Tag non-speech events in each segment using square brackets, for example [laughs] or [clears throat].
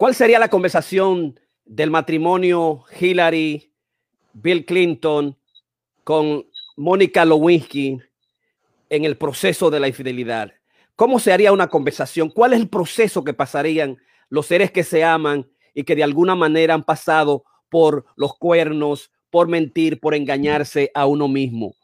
¿Cuál sería la conversación del matrimonio Hillary, Bill Clinton con Mónica Lewinsky en el proceso de la infidelidad? ¿Cómo se haría una conversación? ¿Cuál es el proceso que pasarían los seres que se aman y que de alguna manera han pasado por los cuernos, por mentir, por engañarse a uno mismo?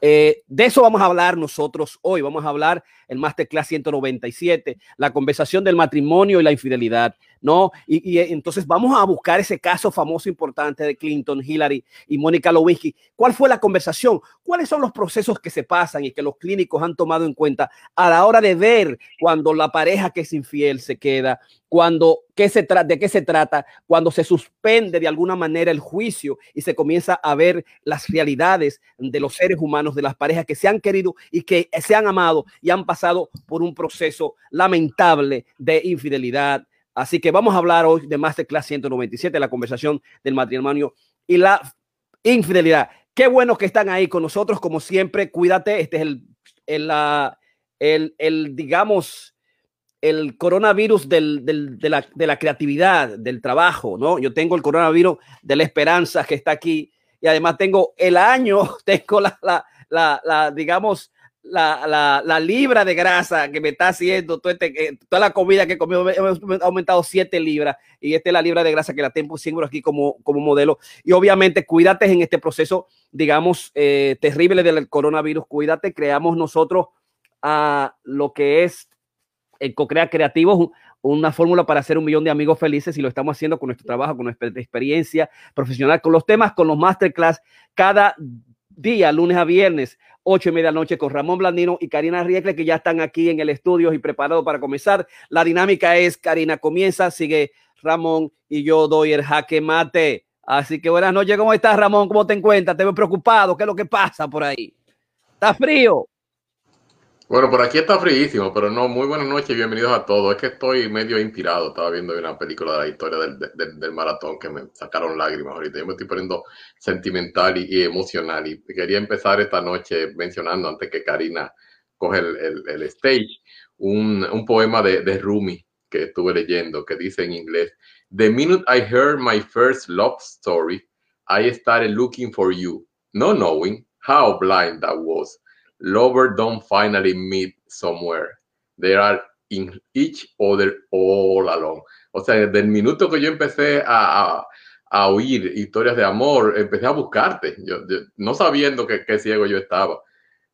Eh, de eso vamos a hablar nosotros hoy. Vamos a hablar el Masterclass 197, la conversación del matrimonio y la infidelidad. ¿No? Y, entonces vamos a buscar ese caso famoso importante de Clinton, Hillary y Mónica Lewinsky. ¿Cuál fue la conversación? ¿Cuáles son los procesos que se pasan y que los clínicos han tomado en cuenta a la hora de ver cuando la pareja que es infiel se queda, cuando ¿qué se de qué se trata, cuando se suspende de alguna manera el juicio y se comienza a ver las realidades de los seres humanos, de las parejas que se han querido y que se han amado y han pasado por un proceso lamentable de infidelidad, Así que vamos a hablar hoy de Masterclass 197, la conversación del matrimonio y la infidelidad. Qué bueno que están ahí con nosotros, como siempre. Cuídate, este es el, el, el, el digamos, el coronavirus del, del, de, la, de, la, creatividad, del trabajo, ¿no? Yo tengo el coronavirus de la esperanza que está aquí y además tengo el año, [laughs] tengo la, la, la, la digamos, la, la, libra de grasa que me está haciendo, este, toda la comida que he comido, he aumentado 7 libras y esta es la libra de grasa que la tengo siempre aquí como, como modelo. Y obviamente cuídate en este proceso, digamos, eh, terrible del coronavirus, cuídate, creamos nosotros a lo que es el co-crea creativo, una fórmula para hacer un millón de amigos felices y lo estamos haciendo con nuestro trabajo, con nuestra experiencia profesional, con los temas, con los masterclass cada día, lunes a viernes ocho y media noche con Ramón Blandino y Karina Riekle, que ya están aquí en el estudio y preparados para comenzar. La dinámica es, Karina comienza, sigue Ramón y yo doy el jaque mate. Así que buenas noches, ¿cómo estás, Ramón? ¿Cómo te encuentras? Te veo preocupado, ¿qué es lo que pasa por ahí? ¿Está frío? Bueno, por aquí está fríísimo, pero no, muy buenas noches y bienvenidos a todos. Es que estoy medio inspirado, estaba viendo una película de la historia del, del, maratón que me sacaron lágrimas ahorita. Yo me estoy poniendo sentimental y, emocional y quería empezar esta noche mencionando, antes que Karina coge el, el, stage, un, un, poema de, de Rumi que estuve leyendo que dice en inglés, The minute I heard my first love story, I started looking for you, not knowing how blind that was. Lover don't finally meet somewhere. They are in each other all along. O sea, desde el minuto que yo empecé a, a, oír historias de amor, empecé a buscarte, yo, no sabiendo que, ciego yo estaba.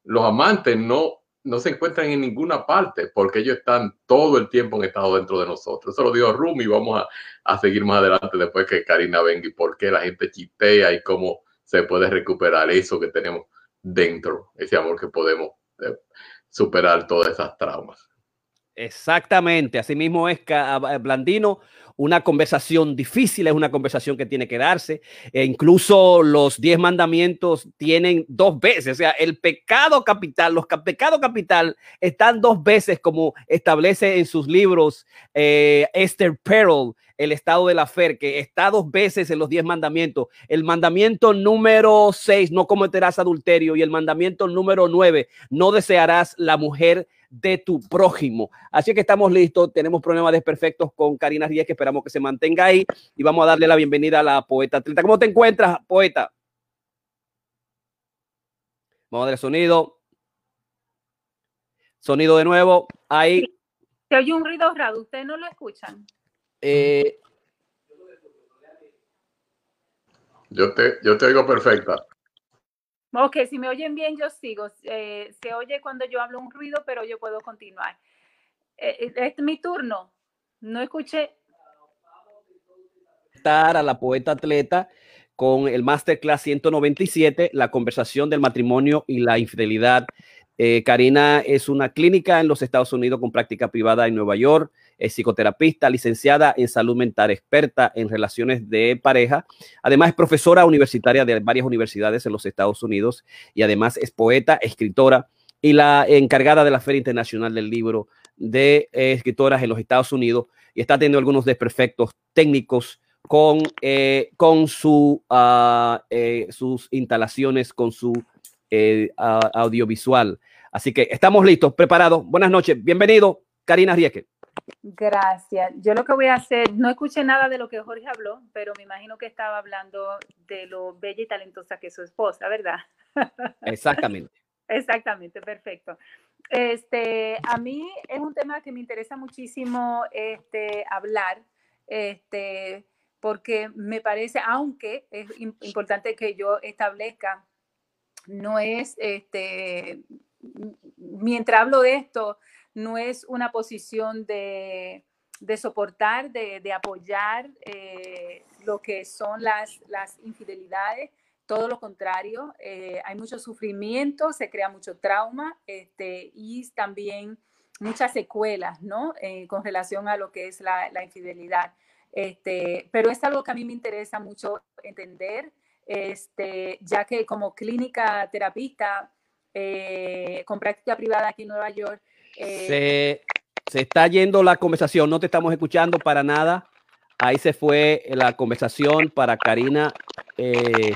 Los amantes no, no se encuentran en ninguna parte porque ellos están todo el tiempo en estado dentro de nosotros. Eso lo dijo Rumi. Vamos a, a seguir más adelante después que Karina venga y por qué la gente chitea y cómo se puede recuperar eso que tenemos dentro, ese amor que podemos eh, superar todas esas traumas. Exactamente, así mismo es Blandino. Una conversación difícil es una conversación que tiene que darse. E incluso los diez mandamientos tienen dos veces, o sea, el pecado capital, los pecados capital están dos veces como establece en sus libros eh, Esther Perel el estado de la fe, que está dos veces en los diez mandamientos. El mandamiento número seis, no cometerás adulterio. Y el mandamiento número nueve, no desearás la mujer de tu prójimo. Así que estamos listos. Tenemos problemas desperfectos con Karina Ríez, que esperamos que se mantenga ahí. Y vamos a darle la bienvenida a la poeta atleta. ¿Cómo te encuentras, poeta? Vamos a darle sonido. Sonido de nuevo. Ahí. Se oye un ruido raro. ¿Ustedes no lo escuchan? Eh, yo, te, yo te oigo perfecta. Ok, si me oyen bien, yo sigo. Eh, se oye cuando yo hablo un ruido, pero yo puedo continuar. Eh, es mi turno. No escuché. A la poeta atleta con el Masterclass 197, la conversación del matrimonio y la infidelidad. Karina es una clínica en los Estados Unidos con práctica privada en Nueva York es psicoterapista, licenciada en salud mental, experta en relaciones de pareja. Además, es profesora universitaria de varias universidades en los Estados Unidos y además es poeta, escritora y la encargada de la Feria Internacional del Libro de eh, Escritoras en los Estados Unidos y está teniendo algunos desperfectos técnicos con, eh, con ah, eh, sus instalaciones, con su audiovisual. Así que estamos listos, preparados. Buenas noches, bienvenido, Karina Rieke. Gracias. Yo lo que voy a hacer, no escuché nada de lo que Jorge habló, pero me imagino que estaba hablando de lo bella y talentosa que es su esposa, ¿verdad? [laughs] Exactamente. Exactamente, perfecto. Este, a mí es un tema que me interesa muchísimo este, hablar, este, porque me parece, aunque es importante que yo establezca, no es, este, mientras hablo de esto, no es una posición de, soportar, de, apoyar eh, lo que son las, las infidelidades, todo lo contrario, eh, hay mucho sufrimiento, se crea mucho trauma este, y también muchas secuelas, ¿no? Eh, con relación a lo que es la, infidelidad. Este, pero es algo que a mí me interesa mucho entender, este, ya que como clínica terapista con práctica privada aquí en Nueva York, se, se, está yendo la conversación, no te estamos escuchando para nada. Ahí se fue la conversación para Karina. Eh,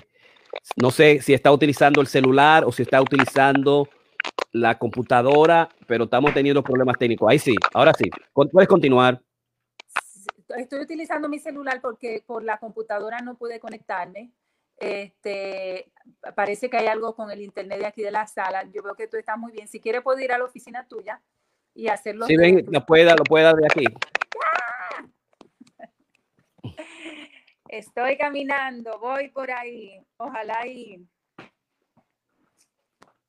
no sé si está utilizando el celular o si está utilizando la computadora, pero estamos teniendo problemas técnicos. Ahí sí, ahora sí. Puedes continuar. Estoy utilizando mi celular porque por la computadora no pude conectarme. Este, parece que hay algo con el internet de aquí de la sala. Yo veo que tú estás muy bien. Si quieres, puedo ir a la oficina tuya y hacerlo. Si ven, lo pueda, lo pueda de aquí. [laughs] Estoy caminando, voy por ahí. Ojalá y.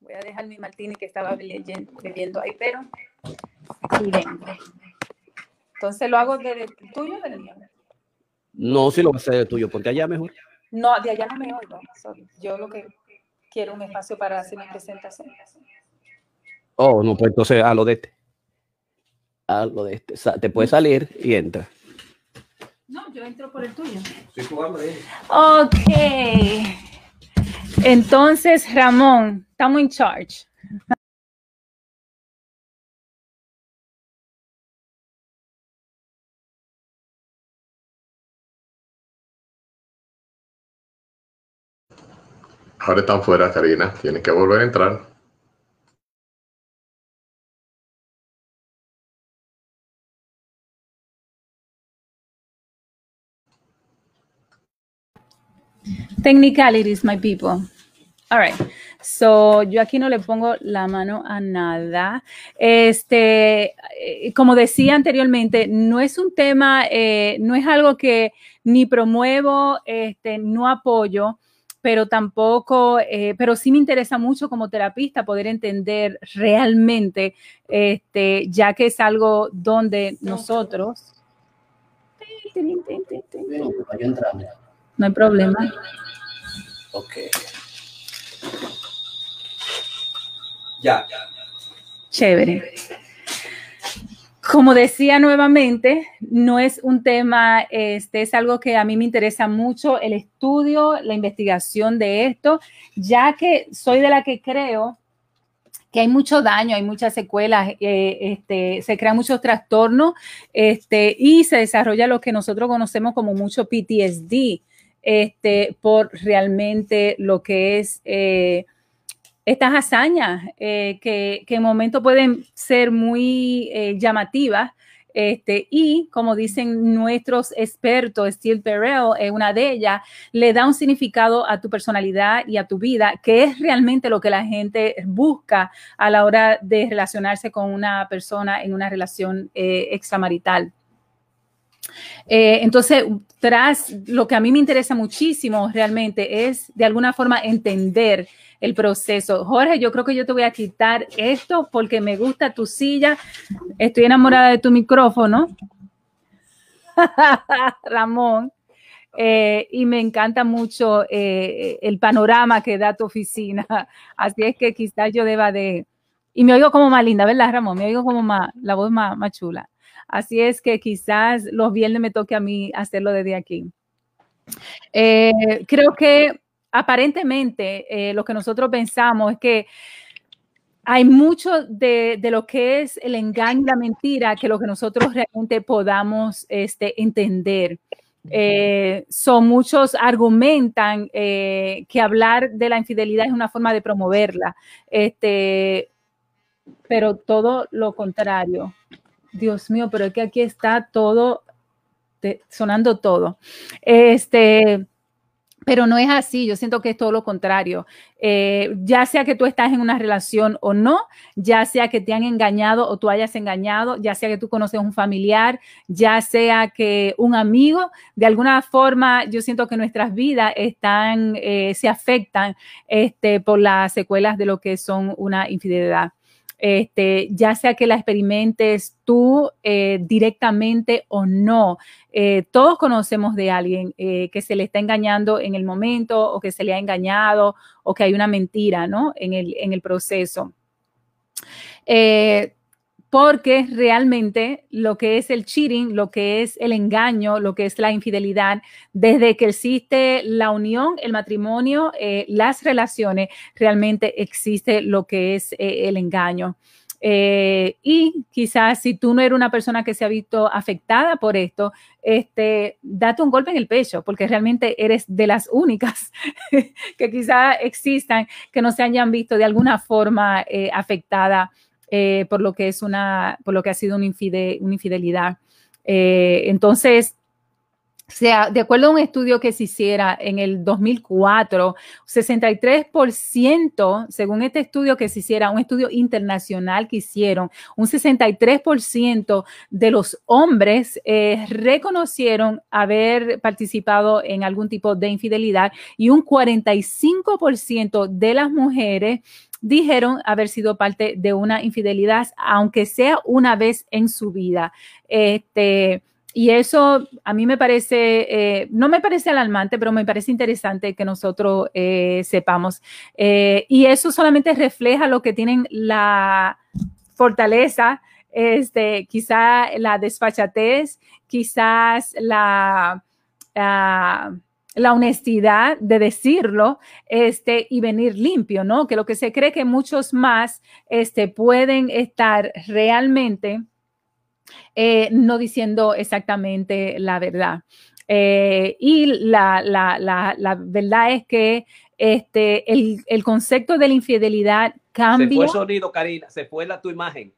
Voy a dejar mi martini que estaba bebiendo ahí, pero. Y vengo. Entonces lo hago desde el tuyo o del mío. No, si lo voy a hacer de tuyo, porque allá mejor. No, de allá no me oigo. Yo lo que quiero un espacio para hacer mi presentación. Oh, no, pues entonces a lo de este. A lo de este. Te puede salir y entra. No, yo entro por el tuyo. Ok. Entonces, Ramón, estamos en charge. Ahora están fuera, Karina. Tienes que volver a entrar. Technicalities, my people. All right. So, yo aquí no le pongo la mano a nada. Este, eh, como decía anteriormente, no es un tema, eh, no es algo que ni promuevo, este, no apoyo pero tampoco, eh, pero sí me interesa mucho como terapista poder entender realmente, este, ya que es algo donde nosotros... No hay problema. Ok. Ya. Chévere. Como decía nuevamente, no es un tema, este es algo que a mí me interesa mucho, el estudio, la investigación de esto, ya que soy de la que creo que hay mucho daño, hay muchas secuelas, eh, este, se crean muchos trastornos este, y se desarrolla lo que nosotros conocemos como mucho PTSD, este, por realmente lo que es... Eh, estas hazañas eh, que, en momento pueden ser muy eh, llamativas. Este, y como dicen nuestros expertos, Steve Perel es una de ellas, le da un significado a tu personalidad y a tu vida, que es realmente lo que la gente busca a la hora de relacionarse con una persona en una relación eh, extramarital. entonces, tras lo que a mí me interesa muchísimo realmente es de alguna forma entender el proceso. Jorge, yo creo que yo te voy a quitar esto porque me gusta tu silla. Estoy enamorada de tu micrófono. [laughs] Ramón. Eh, y me encanta mucho eh, el panorama que da tu oficina. [laughs] Así es que quizás yo deba de... Y me oigo como más linda, ¿verdad, Ramón? Me oigo como más, la voz más, más chula. Así es que quizás los viernes me toque a mí hacerlo desde aquí. Eh, creo que aparentemente eh, lo que nosotros pensamos es que hay mucho de, lo que es el engaño y la mentira que lo que nosotros realmente podamos este, entender. Eh, son muchos argumentan eh, que hablar de la infidelidad es una forma de promoverla, este, pero todo lo contrario. Dios mío, pero es que aquí está todo, sonando todo. Este, pero no es así, yo siento que es todo lo contrario. Eh, ya sea que tú estás en una relación o no, ya sea que te han engañado o tú hayas engañado, ya sea que tú conoces un familiar, ya sea que un amigo, de alguna forma yo siento que nuestras vidas están, eh, se afectan este, por las secuelas de lo que son una infidelidad este, ya sea que la experimentes tú eh, directamente o no. Eh, todos conocemos de alguien eh, que se le está engañando en el momento o que se le ha engañado o que hay una mentira ¿no? en, el, en el proceso porque realmente lo que es el cheating, lo que es el engaño, lo que es la infidelidad, desde que existe la unión, el matrimonio, eh, las relaciones, realmente existe lo que es eh, el engaño. Eh, y quizás si tú no eres una persona que se ha visto afectada por esto, este, date un golpe en el pecho, porque realmente eres de las únicas [laughs] que quizás existan que no se hayan visto de alguna forma afectada eh, por lo que es una, por lo que ha sido una, infidelidad. Eh, entonces, sea, de acuerdo a un estudio que se hiciera en el 2004, 63%, según este estudio que se hiciera, un estudio internacional que hicieron, un 63% de los hombres eh, reconocieron haber participado en algún tipo de infidelidad y un 45% de las mujeres dijeron haber sido parte de una infidelidad, aunque sea una vez en su vida. Este, y eso a mí me parece, eh, no me parece alarmante, pero me parece interesante que nosotros eh, sepamos. Eh, y eso solamente refleja lo que tienen la fortaleza, este, quizá la desfachatez, quizás la... Ah, la honestidad de decirlo este, y venir limpio, ¿no? Que lo que se cree que muchos más este, pueden estar realmente eh, no diciendo exactamente la verdad. Eh, y la, verdad es que este, el, concepto de la infidelidad cambia. Se fue el sonido, Karina, se fue la, tu imagen.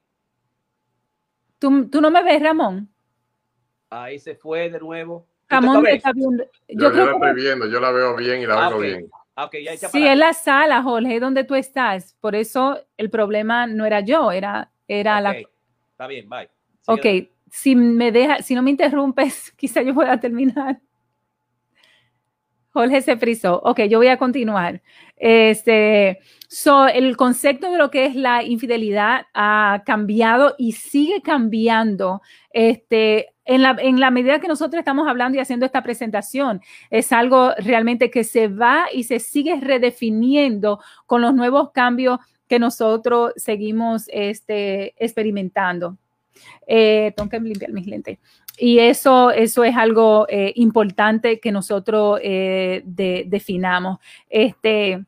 ¿Tú, ¿Tú no me ves, Ramón? Ahí se fue de nuevo. Ramón está viendo. Yo, yo la estoy viendo, yo la veo bien y la veo bien. Ah, sí, es la sala, Jorge, donde tú estás. Por eso el problema no era yo, era, era la. Está bien, bye. ok, si me deja, si no me interrumpes, [laughs] quizá yo pueda terminar. Jorge se frizó. Ok, yo voy a continuar. Este, so, el concepto de lo que es la infidelidad ha cambiado y sigue cambiando. Este, en la, medida que nosotros estamos hablando y haciendo esta presentación, es algo realmente que se va y se sigue redefiniendo con los nuevos cambios que nosotros seguimos este, experimentando. Eh, tengo que limpiar mis lentes. Y eso, eso es algo eh, importante que nosotros eh, definamos. Este,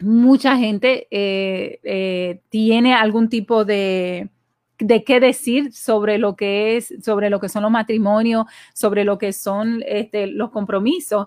mucha gente eh, tiene algún tipo de, de qué decir sobre lo que es, sobre lo que son los matrimonios, sobre lo que son este, los compromisos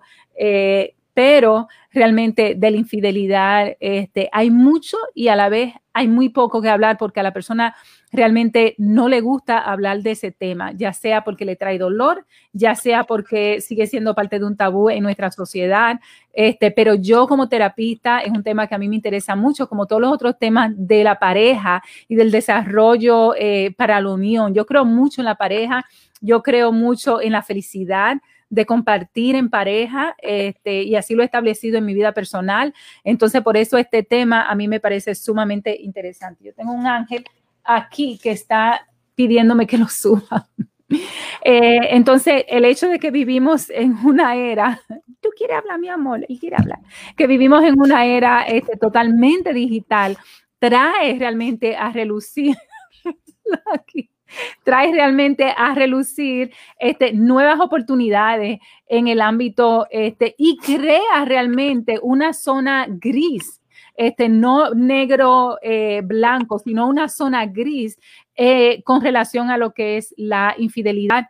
pero realmente de la infidelidad este, hay mucho y a la vez hay muy poco que hablar porque a la persona realmente no le gusta hablar de ese tema, ya sea porque le trae dolor, ya sea porque sigue siendo parte de un tabú en nuestra sociedad. Este, pero yo como terapista es un tema que a mí me interesa mucho, como todos los otros temas de la pareja y del desarrollo eh, para la unión. Yo creo mucho en la pareja, yo creo mucho en la felicidad de compartir en pareja este, y así lo he establecido en mi vida personal. Entonces, por eso este tema a mí me parece sumamente interesante. Yo tengo un ángel aquí que está pidiéndome que lo suba. [laughs] Eh, entonces, el hecho de que vivimos en una era, [laughs] tú quieres hablar, mi amor, él quiere hablar, que vivimos en una era este, totalmente digital, trae realmente a relucir [laughs] aquí trae realmente a relucir este, nuevas oportunidades en el ámbito este, y crea realmente una zona gris, este, no negro eh, blanco, sino una zona gris eh, con relación a lo que es la infidelidad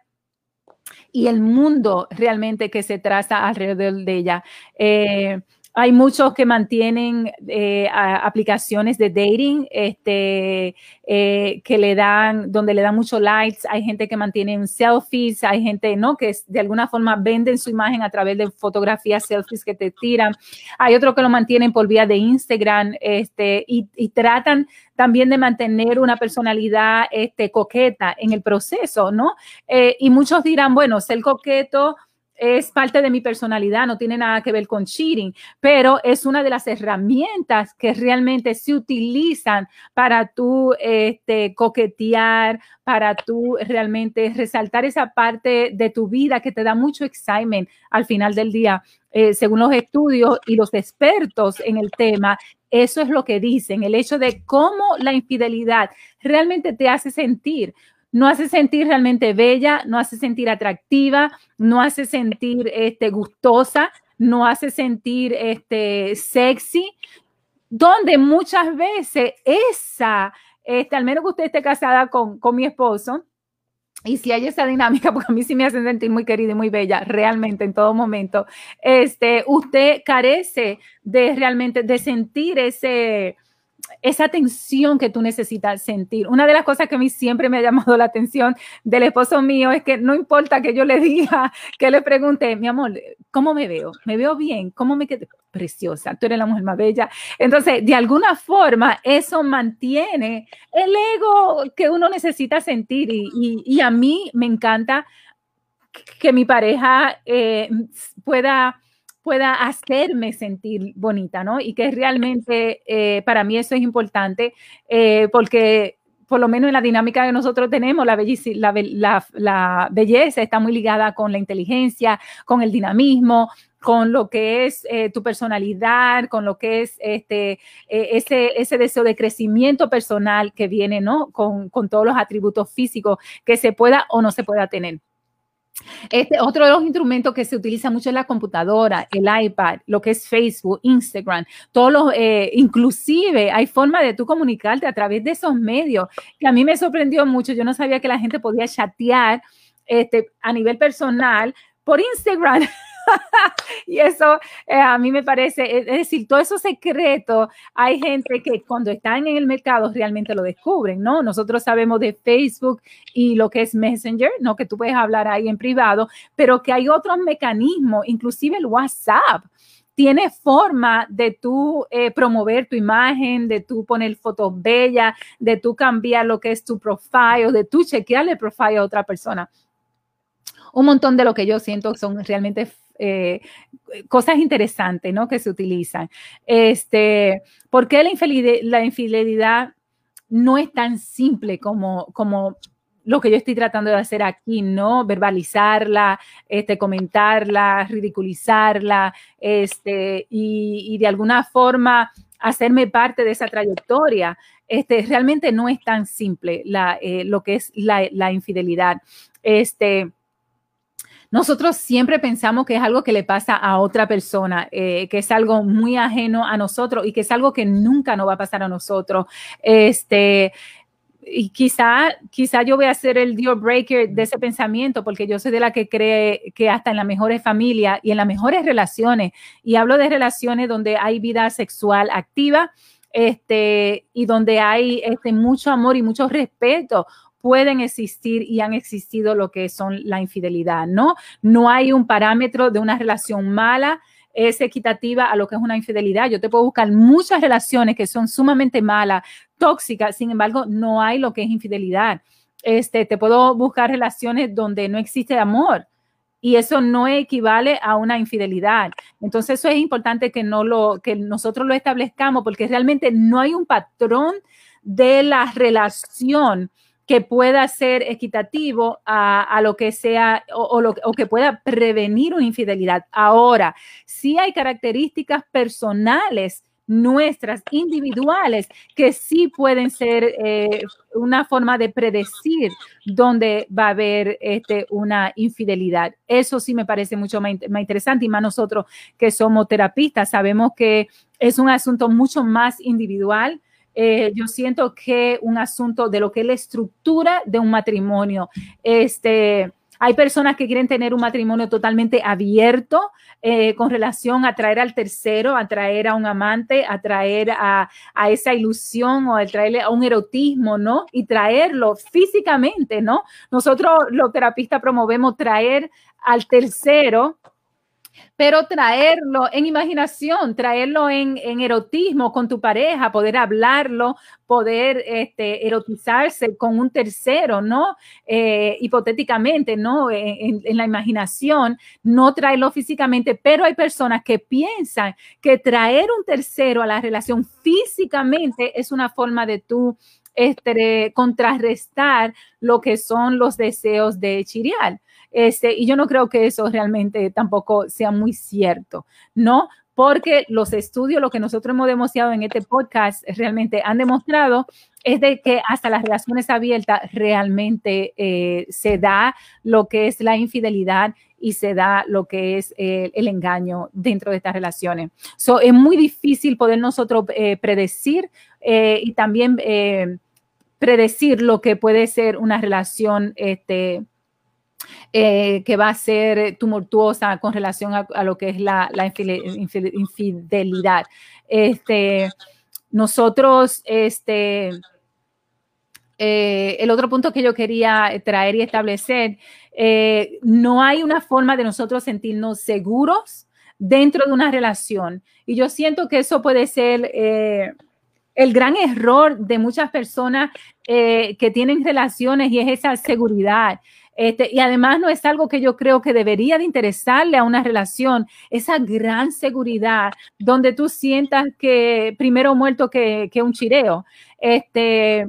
y el mundo realmente que se traza alrededor de ella. Eh, hay muchos que mantienen eh, aplicaciones de dating, este, eh, que le dan, donde le dan muchos likes. Hay gente que mantiene selfies, hay gente, ¿no? Que de alguna forma venden su imagen a través de fotografías, selfies que te tiran. Hay otros que lo mantienen por vía de Instagram, este, y, tratan también de mantener una personalidad este, coqueta en el proceso, ¿no? Eh, y muchos dirán, bueno, ser coqueto es parte de mi personalidad, no tiene nada que ver con cheating, pero es una de las herramientas que realmente se utilizan para tú este, coquetear, para tú realmente resaltar esa parte de tu vida que te da mucho excitement al final del día. Eh, según los estudios y los expertos en el tema, eso es lo que dicen, el hecho de cómo la infidelidad realmente te hace sentir no hace sentir realmente bella, no hace sentir atractiva, no hace sentir este, gustosa, no hace sentir este, sexy, donde muchas veces esa, este, al menos que usted esté casada con, con mi esposo, y si hay esa dinámica, [laughs] porque a mí sí me hace sentir muy querida y muy bella, realmente en todo momento, este, usted carece de realmente de sentir ese, esa tensión que tú necesitas sentir. Una de las cosas que a mí siempre me ha llamado la atención del esposo mío es que no importa que yo le diga, [laughs] que le pregunte, mi amor, ¿cómo me veo? ¿Me veo bien? ¿Cómo me quedo? Preciosa, tú eres la mujer más bella. Entonces, de alguna forma, eso mantiene el ego que uno necesita sentir y, a mí me encanta que mi pareja eh, pueda pueda hacerme sentir bonita, ¿no? Y que realmente eh, para mí eso es importante eh, porque por lo menos en la dinámica que nosotros tenemos, la belleza, está muy ligada con la inteligencia, con el dinamismo, con lo que es eh, tu personalidad, con lo que es este, ese, ese deseo de crecimiento personal que viene, ¿no? Con, con todos los atributos físicos que se pueda o no se pueda tener. Este, otro de los instrumentos que se utiliza mucho es la computadora, el iPad, lo que es Facebook, Instagram, todos los, eh, inclusive hay forma de tú comunicarte a través de esos medios, que a mí me sorprendió mucho. Yo no sabía que la gente podía chatear este, a nivel personal por Instagram. [laughs] [laughs] y eso eh, a mí me parece, es decir, todo eso secreto, hay gente que cuando están en el mercado realmente lo descubren, ¿no? Nosotros sabemos de Facebook y lo que es Messenger, ¿no? Que tú puedes hablar ahí en privado, pero que hay otros mecanismos, inclusive el WhatsApp tiene forma de tú eh, promover tu imagen, de tú poner fotos bellas, de tú cambiar lo que es tu profile, de tú chequearle el profile a otra persona. Un montón de lo que yo siento son realmente eh, cosas interesantes, ¿no? Que se utilizan. Este, ¿Por qué la infidelidad, no es tan simple como, como lo que yo estoy tratando de hacer aquí, ¿no? Verbalizarla, este, comentarla, ridiculizarla, este, y, de alguna forma hacerme parte de esa trayectoria. Este, realmente no es tan simple la, eh, lo que es la, la infidelidad. Este, nosotros siempre pensamos que es algo que le pasa a otra persona, eh, que es algo muy ajeno a nosotros y que es algo que nunca nos va a pasar a nosotros. Este, y quizá, quizá yo voy a ser el deal breaker de ese pensamiento, porque yo soy de la que cree que hasta en las mejores familias y en las mejores relaciones, y hablo de relaciones donde hay vida sexual activa, este, y donde hay este, mucho amor y mucho respeto pueden existir y han existido lo que son la infidelidad, ¿no? No hay un parámetro de una relación mala es equitativa a lo que es una infidelidad. Yo te puedo buscar muchas relaciones que son sumamente malas, tóxicas, sin embargo, no hay lo que es infidelidad. Este, te puedo buscar relaciones donde no existe amor y eso no equivale a una infidelidad. Entonces, eso es importante que no lo que nosotros lo establezcamos porque realmente no hay un patrón de la relación que pueda ser equitativo a, lo que sea o, lo, que pueda prevenir una infidelidad. Ahora, sí hay características personales nuestras, individuales, que sí pueden ser eh, una forma de predecir dónde va a haber este, una infidelidad. Eso sí me parece mucho más, más, interesante y más nosotros que somos terapistas sabemos que es un asunto mucho más individual eh, yo siento que un asunto de lo que es la estructura de un matrimonio. Este, Hay personas que quieren tener un matrimonio totalmente abierto eh, con relación a traer al tercero, a traer a un amante, a traer a, a esa ilusión o a traerle a un erotismo, ¿no? Y traerlo físicamente, ¿no? Nosotros los terapistas promovemos traer al tercero pero traerlo en imaginación, traerlo en, erotismo con tu pareja, poder hablarlo, poder este, erotizarse con un tercero, ¿no? Eh, hipotéticamente, ¿no? En, en, la imaginación, no traerlo físicamente, pero hay personas que piensan que traer un tercero a la relación físicamente es una forma de tú este, contrarrestar lo que son los deseos de chirial. Este, y yo no creo que eso realmente tampoco sea muy cierto, ¿no? Porque los estudios, lo que nosotros hemos demostrado en este podcast, realmente han demostrado es de que hasta las relaciones abiertas realmente eh, se da lo que es la infidelidad y se da lo que es eh, el engaño dentro de estas relaciones. So, es muy difícil poder nosotros eh, predecir y también predecir lo que puede ser una relación este, eh, que va a ser tumultuosa con relación a, lo que es la, infidelidad. Este, nosotros, este, eh, el otro punto que yo quería traer y establecer, eh, no hay una forma de nosotros sentirnos seguros dentro de una relación. Y yo siento que eso puede ser el gran error de muchas personas que tienen relaciones y es esa seguridad. Este, y además no es algo que yo creo que debería de interesarle a una relación, esa gran seguridad donde tú sientas que primero muerto que, un chireo. Este,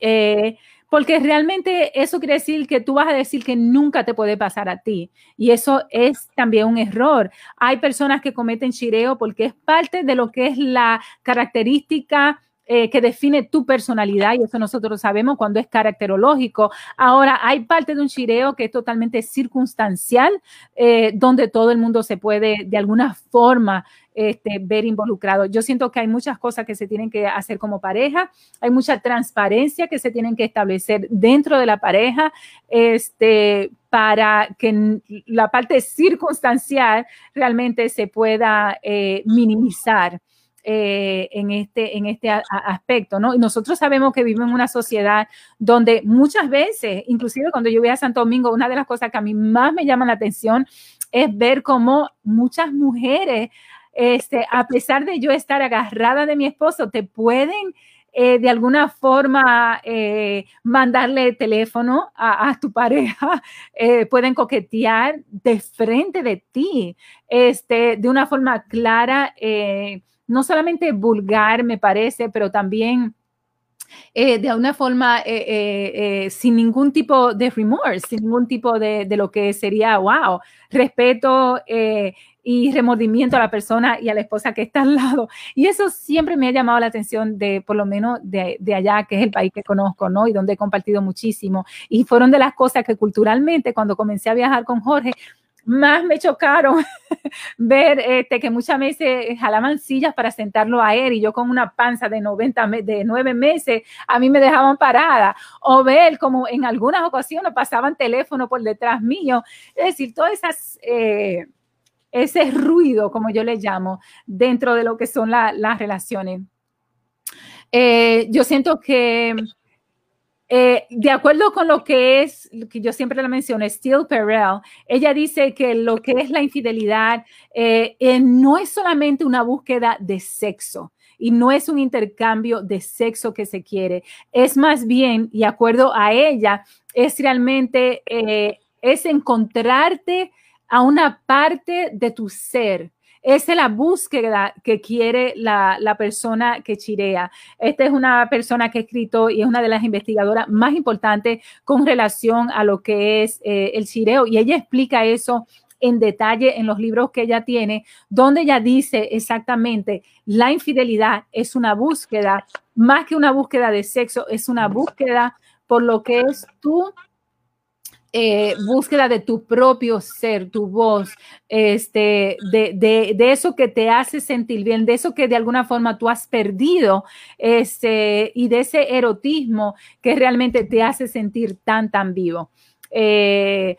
eh, porque realmente eso quiere decir que tú vas a decir que nunca te puede pasar a ti. Y eso es también un error. Hay personas que cometen chireo porque es parte de lo que es la característica eh, que define tu personalidad y eso nosotros sabemos cuando es caracterológico. Ahora, hay parte de un chireo que es totalmente circunstancial, eh, donde todo el mundo se puede de alguna forma este, ver involucrado. Yo siento que hay muchas cosas que se tienen que hacer como pareja, hay mucha transparencia que se tienen que establecer dentro de la pareja, este, para que la parte circunstancial realmente se pueda eh, minimizar. Eh, en este, en este aspecto, ¿no? Y nosotros sabemos que vivimos en una sociedad donde muchas veces, inclusive cuando yo voy a Santo Domingo, una de las cosas que a mí más me llama la atención es ver cómo muchas mujeres, este, a pesar de yo estar agarrada de mi esposo, te pueden eh, de alguna forma eh, mandarle teléfono a, tu pareja, [laughs] pueden coquetear de frente de ti, este, de una forma clara no solamente vulgar, me parece, pero también eh, de una forma eh, eh, sin ningún tipo de remorse, sin ningún tipo de, lo que sería, wow, respeto y remordimiento a la persona y a la esposa que está al lado. Y eso siempre me ha llamado la atención de, por lo menos, de, de, allá, que es el país que conozco, ¿no? Y donde he compartido muchísimo. Y fueron de las cosas que culturalmente, cuando comencé a viajar con Jorge, más me chocaron [laughs] ver este, que muchas veces jalaban sillas para sentarlo a él y yo con una panza de 90, de nueve meses, a mí me dejaban parada. O ver como en algunas ocasiones pasaban teléfono por detrás mío. Es decir, todas esas... Eh, ese ruido, como yo le llamo, dentro de lo que son las relaciones. Eh, yo siento que eh, de acuerdo con lo que es, que yo siempre la menciono, Steel Perel, ella dice que lo que es la infidelidad eh, eh, no es solamente una búsqueda de sexo y no es un intercambio de sexo que se quiere, es más bien, y acuerdo a ella, es realmente, es encontrarte a una parte de tu ser esa es la búsqueda que quiere la, persona que chirea. Esta es una persona que ha escrito y es una de las investigadoras más importantes con relación a lo que es eh, el chireo. Y ella explica eso en detalle en los libros que ella tiene, donde ella dice exactamente, la infidelidad es una búsqueda, más que una búsqueda de sexo, es una búsqueda por lo que es tú eh, búsqueda de tu propio ser, tu voz, este, de, eso que te hace sentir bien, de eso que de alguna forma tú has perdido, este, y de ese erotismo que realmente te hace sentir tan, tan vivo. Eh,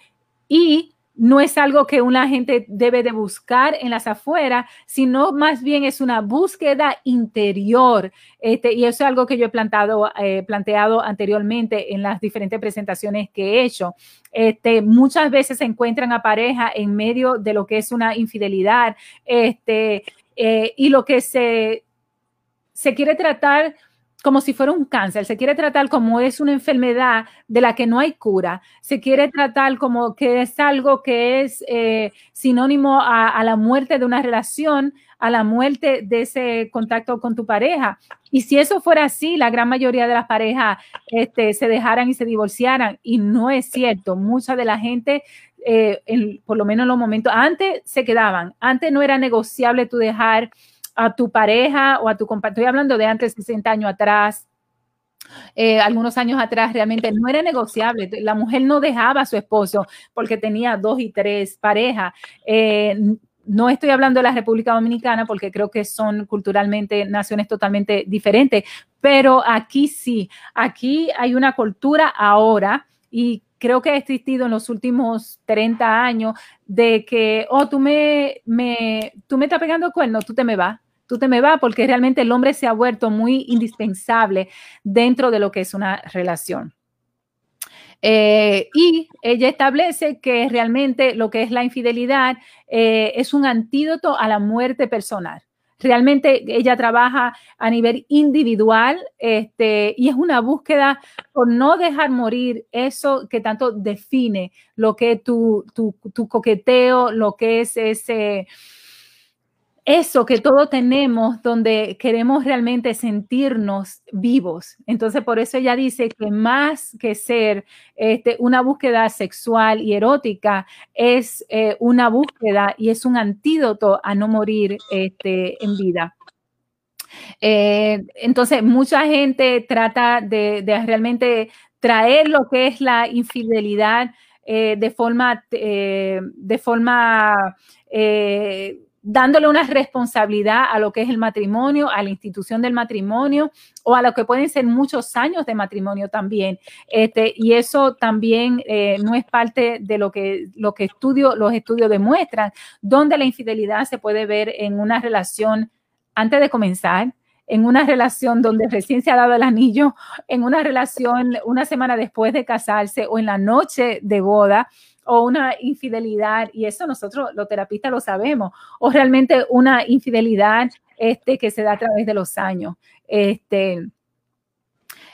y no es algo que una gente debe de buscar en las afueras, sino más bien es una búsqueda interior. Este, y eso es algo que yo he plantado, eh, planteado anteriormente en las diferentes presentaciones que he hecho. Este, muchas veces se encuentran a pareja en medio de lo que es una infidelidad este, eh, y lo que se, se quiere tratar como si fuera un cáncer, se quiere tratar como es una enfermedad de la que no hay cura, se quiere tratar como que es algo que es eh, sinónimo a, la muerte de una relación, a la muerte de ese contacto con tu pareja. Y si eso fuera así, la gran mayoría de las parejas este, se dejaran y se divorciaran. Y no es cierto. Mucha de la gente, eh, por lo menos en los momentos, antes se quedaban. Antes no era negociable tú dejar a tu pareja o a tu compañero, estoy hablando de antes de 60 años atrás, eh, algunos años atrás realmente no era negociable. La mujer no dejaba a su esposo porque tenía dos y tres parejas. Eh, no estoy hablando de la República Dominicana porque creo que son culturalmente naciones totalmente diferentes, pero aquí sí, aquí hay una cultura ahora y creo que ha existido en los últimos 30 años de que, oh, tú me, me, tú me estás pegando cuerno, tú te me vas tú te me vas porque realmente el hombre se ha vuelto muy indispensable dentro de lo que es una relación. Eh, y ella establece que realmente lo que es la infidelidad eh, es un antídoto a la muerte personal. Realmente ella trabaja a nivel individual este, y es una búsqueda por no dejar morir eso que tanto define lo que es tu, tu, tu coqueteo, lo que es ese eso que todos tenemos donde queremos realmente sentirnos vivos. Entonces, por eso ella dice que más que ser este, una búsqueda sexual y erótica, es eh, una búsqueda y es un antídoto a no morir este, en vida. Eh, entonces, mucha gente trata de, realmente traer lo que es la infidelidad eh, de forma, de forma dándole una responsabilidad a lo que es el matrimonio, a la institución del matrimonio o a lo que pueden ser muchos años de matrimonio también. Este, y eso también eh, no es parte de lo que, lo que estudio, los estudios demuestran, donde la infidelidad se puede ver en una relación antes de comenzar, en una relación donde recién se ha dado el anillo, en una relación una semana después de casarse o en la noche de boda o una infidelidad, y eso nosotros los terapistas lo sabemos, o realmente una infidelidad este, que se da a través de los años. Este,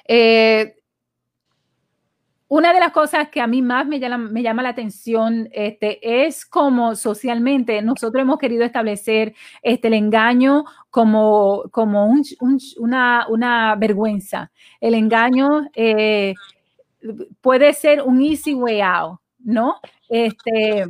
eh, una de las cosas que a mí más me llama, la atención este, es cómo socialmente nosotros hemos querido establecer este, el engaño como, como una, una, vergüenza. El engaño eh, puede ser un easy way out. ¿No? Este,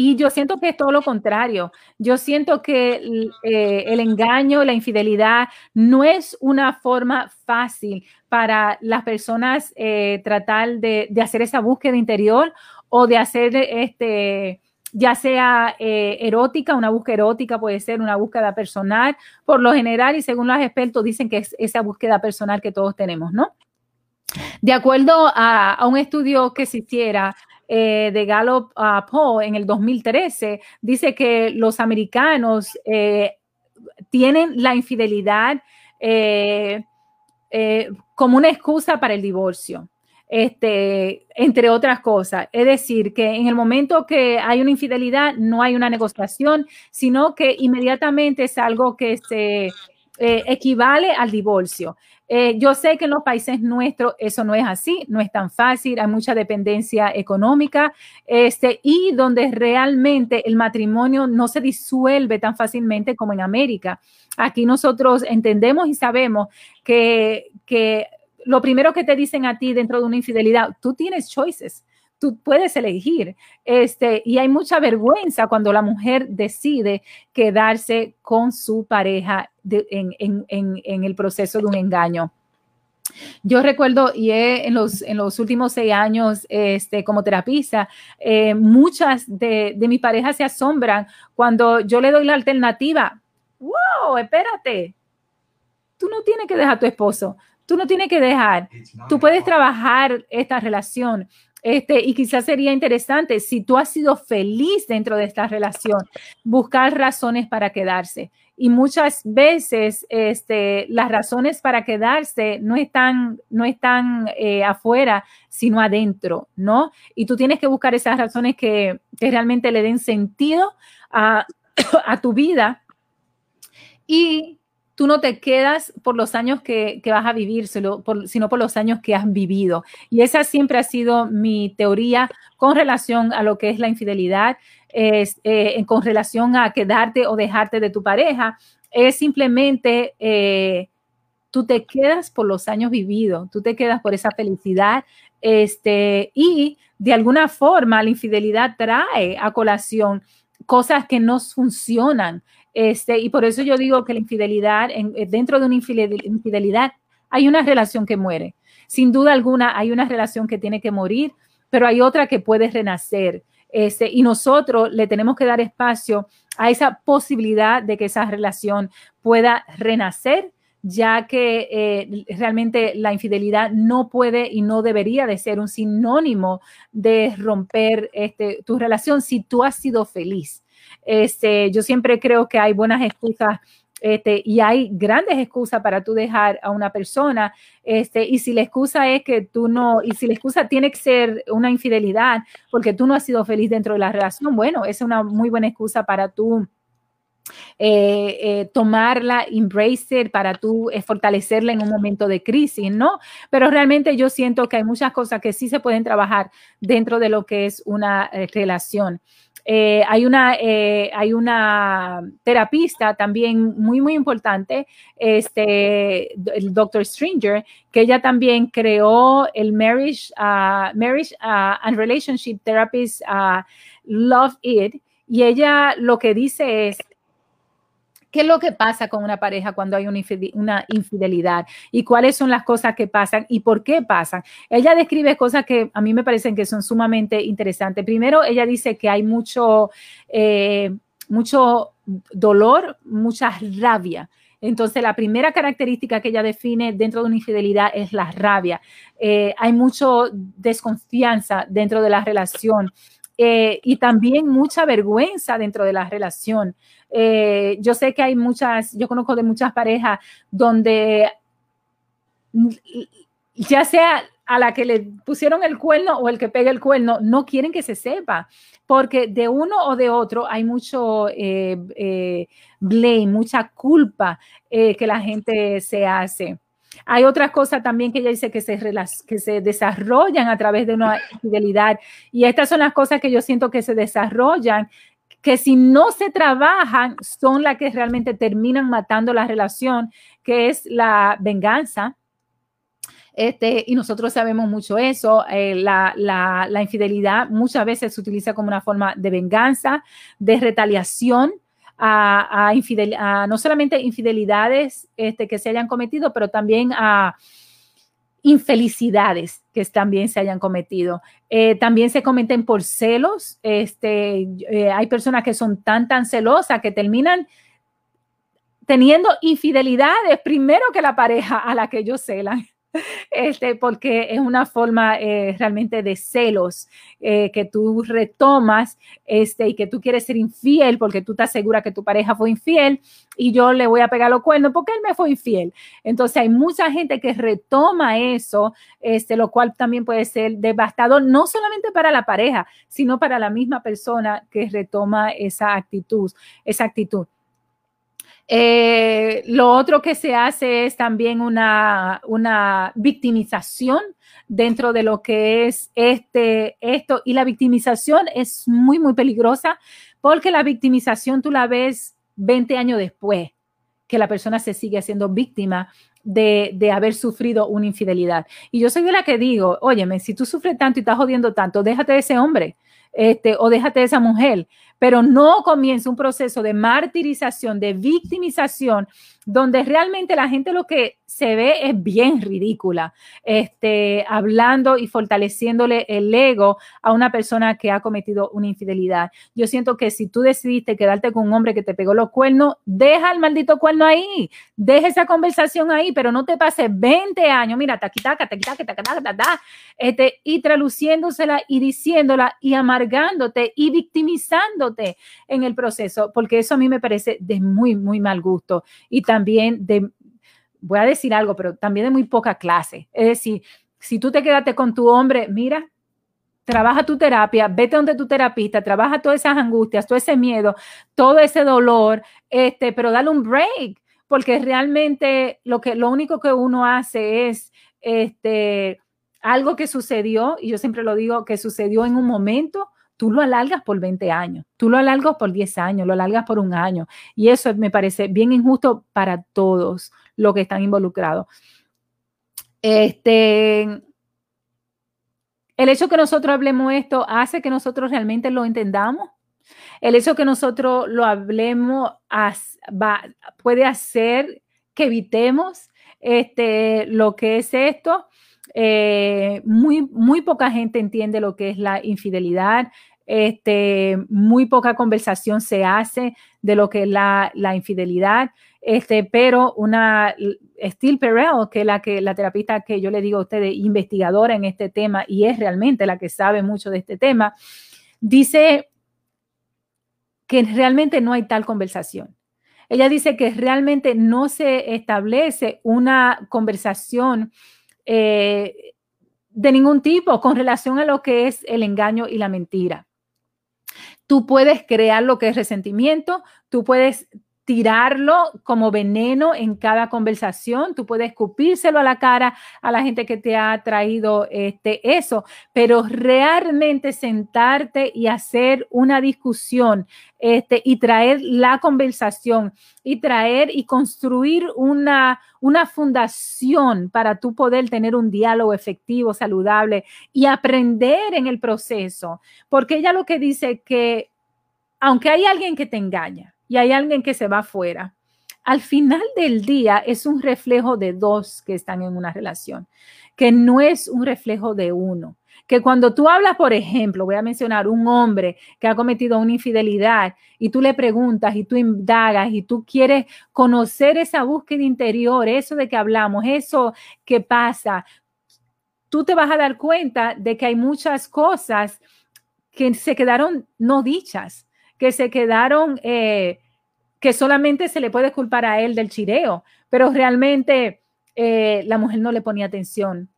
y yo siento que es todo lo contrario. Yo siento que eh, el engaño, la infidelidad, no es una forma fácil para las personas eh, tratar de, hacer esa búsqueda interior o de hacer este ya sea eh, erótica, una búsqueda erótica puede ser una búsqueda personal, por lo general y según los expertos dicen que es esa búsqueda personal que todos tenemos, ¿no? De acuerdo a, a un estudio que se hiciera eh, de Gallup uh, Poll en el 2013 dice que los americanos eh, tienen la infidelidad eh, como una excusa para el divorcio. Este, entre otras cosas. Es decir, que en el momento que hay una infidelidad, no hay una negociación, sino que inmediatamente es algo que se equivale al divorcio. Eh, yo sé que en los países nuestros eso no es así, no es tan fácil, hay mucha dependencia económica este, y donde realmente el matrimonio no se disuelve tan fácilmente como en América. Aquí nosotros entendemos y sabemos que, que lo primero que te dicen a ti dentro de una infidelidad, tú tienes choices tú puedes elegir. Este, y hay mucha vergüenza cuando la mujer decide quedarse con su pareja en, el proceso de un engaño. Yo recuerdo, y en, los, en los últimos seis años este, como terapista, eh, muchas de, de mis parejas se asombran cuando yo le doy la alternativa. ¡Wow! Espérate. Tú no tienes que dejar a tu esposo. Tú no tienes que dejar. Tú puedes trabajar esta relación. Este, y quizás sería interesante, si tú has sido feliz dentro de esta relación, buscar razones para quedarse. Y muchas veces este, las razones para quedarse no están, no están eh, afuera, sino adentro, ¿no? Y tú tienes que buscar esas razones que, realmente le den sentido a, [coughs] a tu vida. Y tú no te quedas por los años que, vas a vivir, sino por, sino por los años que has vivido. Y esa siempre ha sido mi teoría con relación a lo que es la infidelidad, es, eh, con relación a quedarte o dejarte de tu pareja, es simplemente eh, tú te quedas por los años vividos, tú te quedas por esa felicidad, este, y de alguna forma la infidelidad trae a colación cosas que no funcionan, este, y por eso yo digo que la infidelidad, eh, dentro de una infidelidad, hay una relación que muere. Sin duda alguna, hay una relación que tiene que morir, pero hay otra que puede renacer. Este, y nosotros le tenemos que dar espacio a esa posibilidad de que esa relación pueda renacer, ya que eh, realmente la infidelidad no puede y no debería de ser un sinónimo de romper este, tu relación si tú has sido feliz. Este, yo siempre creo que hay buenas excusas este, y hay grandes excusas para tú dejar a una persona, este, y si la excusa es que tú no, y si la excusa tiene que ser una infidelidad porque tú no has sido feliz dentro de la relación, bueno, es una muy buena excusa para tú eh, eh, tomarla, embrace it, para tú eh, fortalecerla en un momento de crisis, ¿no? Pero realmente yo siento que hay muchas cosas que sí se pueden trabajar dentro de lo que es una relación. Eh, hay, una, eh, hay una terapista también muy, muy importante, este, el Dr. Stringer, que ella también creó el Marriage, uh, Marriage uh, and Relationship Therapist uh, Love It. Y ella lo que dice es, ¿Qué es lo que pasa con una pareja cuando hay una infidelidad? ¿Y cuáles son las cosas que pasan y por qué pasan? Ella describe cosas que a mí me parecen que son sumamente interesantes. Primero, ella dice que hay mucho, eh, mucho dolor, mucha rabia. Entonces, la primera característica que ella define dentro de una infidelidad es la rabia. Eh, hay mucha desconfianza dentro de la relación. Eh, y también mucha vergüenza dentro de la relación. Eh, yo sé que hay muchas, yo conozco de muchas parejas donde ya sea a la que le pusieron el cuerno o el que pega el cuerno, no quieren que se sepa, porque de uno o de otro hay mucho eh, blame, mucha culpa que la gente se hace. Hay otras cosas también que ella dice que se, que se desarrollan a través de una infidelidad. Y estas son las cosas que yo siento que se desarrollan, que si no se trabajan, son las que realmente terminan matando la relación, que es la venganza. Este, y nosotros sabemos mucho eso. Eh, la, la infidelidad muchas veces se utiliza como una forma de venganza, de retaliación a, no solamente infidelidades este, que se hayan cometido, pero también a infelicidades que también se hayan cometido. Eh, también se cometen por celos. Este, eh, hay personas que son tan, tan celosas que terminan teniendo infidelidades primero que la pareja a la que ellos celan. [laughs] este, porque es una forma eh, realmente de celos eh, que tú retomas este, y que tú quieres ser infiel porque tú estás segura que tu pareja fue infiel y yo le voy a pegar los cuernos porque él me fue infiel. Entonces hay mucha gente que retoma eso, este, lo cual también puede ser devastador, no solamente para la pareja, sino para la misma persona que retoma esa actitud, esa actitud. Eh, lo otro que se hace es también una, una victimización dentro de lo que es este, esto. Y la victimización es muy, muy peligrosa porque la victimización tú la ves 20 años después que la persona se sigue siendo víctima de, de, haber sufrido una infidelidad. Y yo soy de la que digo, óyeme, si tú sufres tanto y estás jodiendo tanto, déjate de ese hombre este, o déjate de esa mujer, pero no comienza un proceso de martirización, de victimización, donde realmente la gente lo que se ve es bien ridícula, este, hablando y fortaleciéndole el ego a una persona que ha cometido una infidelidad. Yo siento que si tú decidiste quedarte con un hombre que te pegó los cuernos, deja el maldito cuerno ahí, deja esa conversación ahí, pero no te pases 20 años, mira, taquitaca, taquitaca, taquitaca, taquitaca, este, y traluciéndosela y diciéndola y amargándote y victimizándote en el proceso, porque eso a mí me parece de muy, muy mal gusto y también de voy a decir algo, pero también de muy poca clase. Es decir, si tú te quedaste con tu hombre, mira, trabaja tu terapia, vete donde tu terapista, trabaja todas esas angustias, todo ese miedo, todo ese dolor, este, pero dale un break, porque realmente lo que lo único que uno hace es este algo que sucedió y yo siempre lo digo que sucedió en un momento, tú lo alargas por 20 años, tú lo alargas por 10 años, lo alargas por un año y eso me parece bien injusto para todos los que están involucrados. Este, el hecho que nosotros hablemos esto hace que nosotros realmente lo entendamos. El hecho que nosotros lo hablemos puede hacer que evitemos este, lo que es esto. Eh, muy, muy poca gente entiende lo que es la infidelidad. Este, muy poca conversación se hace de lo que es la, infidelidad. Este, pero una Steel Perel, que es la, que, la terapista que yo le digo a ustedes, investigadora en este tema y es realmente la que sabe mucho de este tema, dice que realmente no hay tal conversación. Ella dice que realmente no se establece una conversación eh, de ningún tipo con relación a lo que es el engaño y la mentira. Tú puedes crear lo que es resentimiento, tú puedes tirarlo como veneno en cada conversación, tú puedes escupírselo a la cara a la gente que te ha traído este, eso, pero realmente sentarte y hacer una discusión este, y traer la conversación y traer y construir una, una fundación para tú poder tener un diálogo efectivo, saludable y aprender en el proceso, porque ella lo que dice que aunque hay alguien que te engaña, y hay alguien que se va afuera. Al final del día es un reflejo de dos que están en una relación, que no es un reflejo de uno. Que cuando tú hablas, por ejemplo, voy a mencionar un hombre que ha cometido una infidelidad y tú le preguntas y tú indagas y tú quieres conocer esa búsqueda interior, eso de que hablamos, eso que pasa, tú te vas a dar cuenta de que hay muchas cosas que se quedaron no dichas que se quedaron, eh, que solamente se le puede culpar a él del chireo, pero realmente eh, la mujer no le ponía atención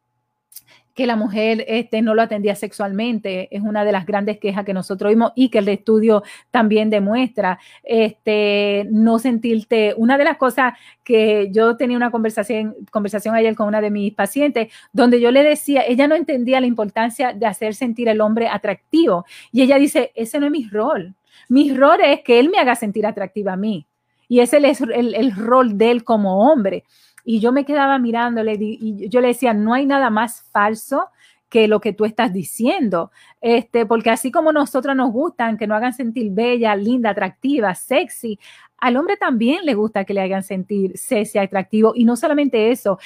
que la mujer este, no lo atendía sexualmente, es una de las grandes quejas que nosotros vimos y que el estudio también demuestra. Este, no sentirte, una de las cosas que yo tenía una conversación, conversación ayer con una de mis pacientes, donde yo le decía, ella no entendía la importancia de hacer sentir al hombre atractivo. Y ella dice, ese no es mi rol. Mi rol es que él me haga sentir atractiva a mí. Y ese es el, el rol de él como hombre. Y yo me quedaba mirándole y yo le decía, no hay nada más falso que lo que tú estás diciendo. Este, porque así como nosotros nos gustan que nos hagan sentir bella, linda, atractiva, sexy, al hombre también le gusta que le hagan sentir sexy, atractivo. Y no solamente eso,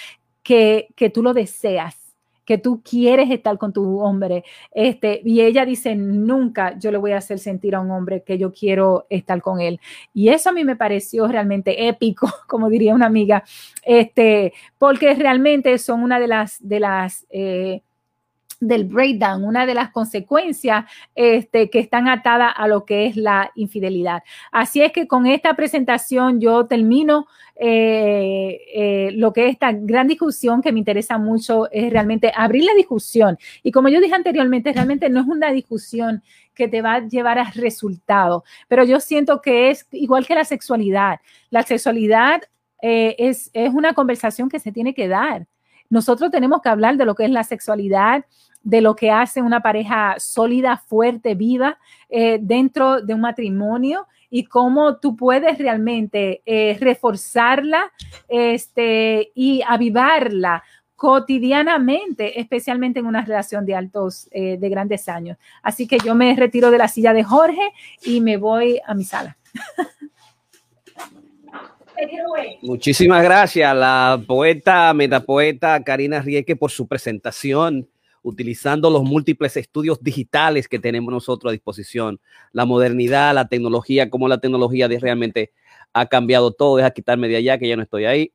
que, que tú lo deseas que tú quieres estar con tu hombre. Este, y ella dice, nunca yo le voy a hacer sentir a un hombre que yo quiero estar con él. Y eso a mí me pareció realmente épico, [laughs] como diría una amiga, este, porque realmente son una de las, de las, eh, del breakdown, una de las consecuencias este, que están atadas a lo que es la infidelidad. Así es que con esta presentación yo termino eh, eh, lo que es esta gran discusión que me interesa mucho es realmente abrir la discusión. Y como yo dije anteriormente, realmente no es una discusión que te va a llevar a resultados, pero yo siento que es igual que la sexualidad. La sexualidad eh, es, es una conversación que se tiene que dar. Nosotros tenemos que hablar de lo que es la sexualidad, de lo que hace una pareja sólida, fuerte, viva eh, dentro de un matrimonio y cómo tú puedes realmente eh, reforzarla este, y avivarla cotidianamente, especialmente en una relación de altos, eh, de grandes años. Así que yo me retiro de la silla de Jorge y me voy a mi sala. Muchísimas gracias a la poeta, metapoeta Karina Rieke por su presentación, utilizando los múltiples estudios digitales que tenemos nosotros a disposición, la modernidad, la tecnología, cómo la tecnología realmente ha cambiado todo. Deja quitarme de allá que ya no estoy ahí.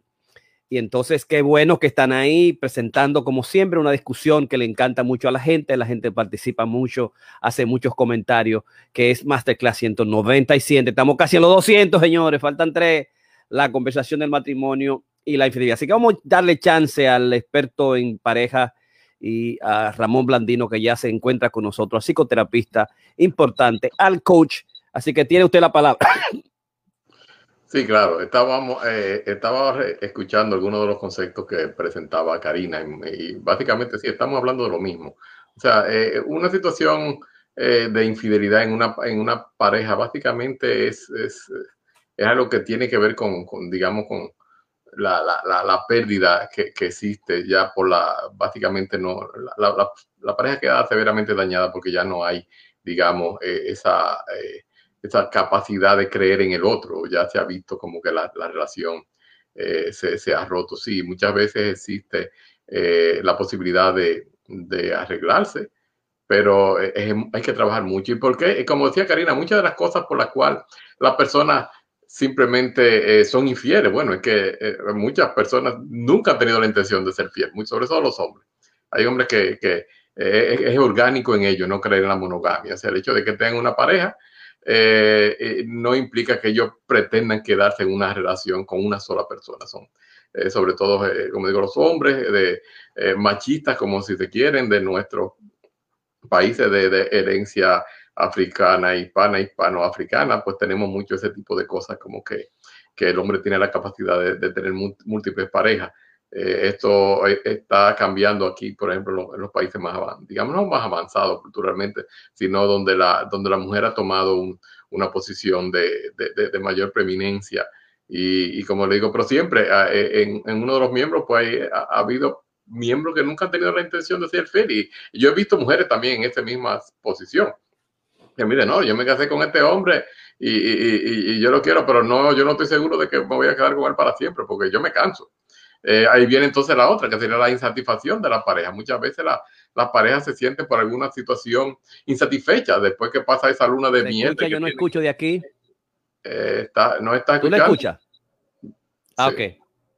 Y entonces, qué bueno que están ahí presentando, como siempre, una discusión que le encanta mucho a la gente. La gente participa mucho, hace muchos comentarios, que es Masterclass 190 y 100. Estamos casi en los 200, señores. Faltan tres, la conversación del matrimonio y la infidelidad. Así que vamos a darle chance al experto en pareja y a Ramón Blandino, que ya se encuentra con nosotros, psicoterapista importante, al coach. Así que tiene usted la palabra. [coughs] Sí, claro, estábamos, eh, estaba escuchando algunos de los conceptos que presentaba Karina y, básicamente sí, estamos hablando de lo mismo. O sea, eh, una situación eh, de infidelidad en una, en una pareja básicamente es, es, es algo que tiene que ver con, con digamos, con la, la, la, pérdida que, que, existe ya por la, básicamente no, la, pareja queda severamente dañada porque ya no hay, digamos, esa esa capacidad de creer en el otro. Ya se ha visto como que la, relación eh, se, ha roto. Sí, muchas veces existe eh, la posibilidad de, arreglarse, pero hay que trabajar mucho. ¿Y por qué? Como decía Karina, muchas de las cosas por las cuales las personas simplemente eh, son infieles, bueno, es que muchas personas nunca han tenido la intención de ser fieles, sobre todo los hombres. Hay hombres que, que es, orgánico en ellos no creer en la monogamia. O sea, el hecho de que tengan una pareja eh, eh, no implica que ellos pretendan quedarse en una relación con una sola persona. Son eh, sobre todo, como digo, los hombres de machistas, como si se quieren, de nuestros países de, herencia africana, hispana, hispano-africana, pues tenemos mucho ese tipo de cosas como que, que el hombre tiene la capacidad de, tener múltiples parejas. Eh, esto eh, está cambiando aquí, por ejemplo, en los países más, digamos, no más avanzados culturalmente, sino donde la, donde la mujer ha tomado una posición de, de, mayor preeminencia. Y, y, como le digo, pero siempre ah, eh, en, uno de los miembros, pues ha, habido miembros que nunca han tenido la intención de ser feliz. Yo he visto mujeres también en esa misma posición. Que mire, no, yo me casé con este hombre y, y, y, yo lo quiero, pero no, yo no estoy seguro de que me voy a quedar con él para siempre, porque yo me canso. Eh, ahí viene entonces la otra, que sería la insatisfacción de la pareja. Muchas veces la, las parejas se sienten por alguna situación insatisfecha después que pasa esa luna de miel. yo no escucho de aquí. Eh, está, no está escuchando. ¿Tú la escuchas? Ah, ok.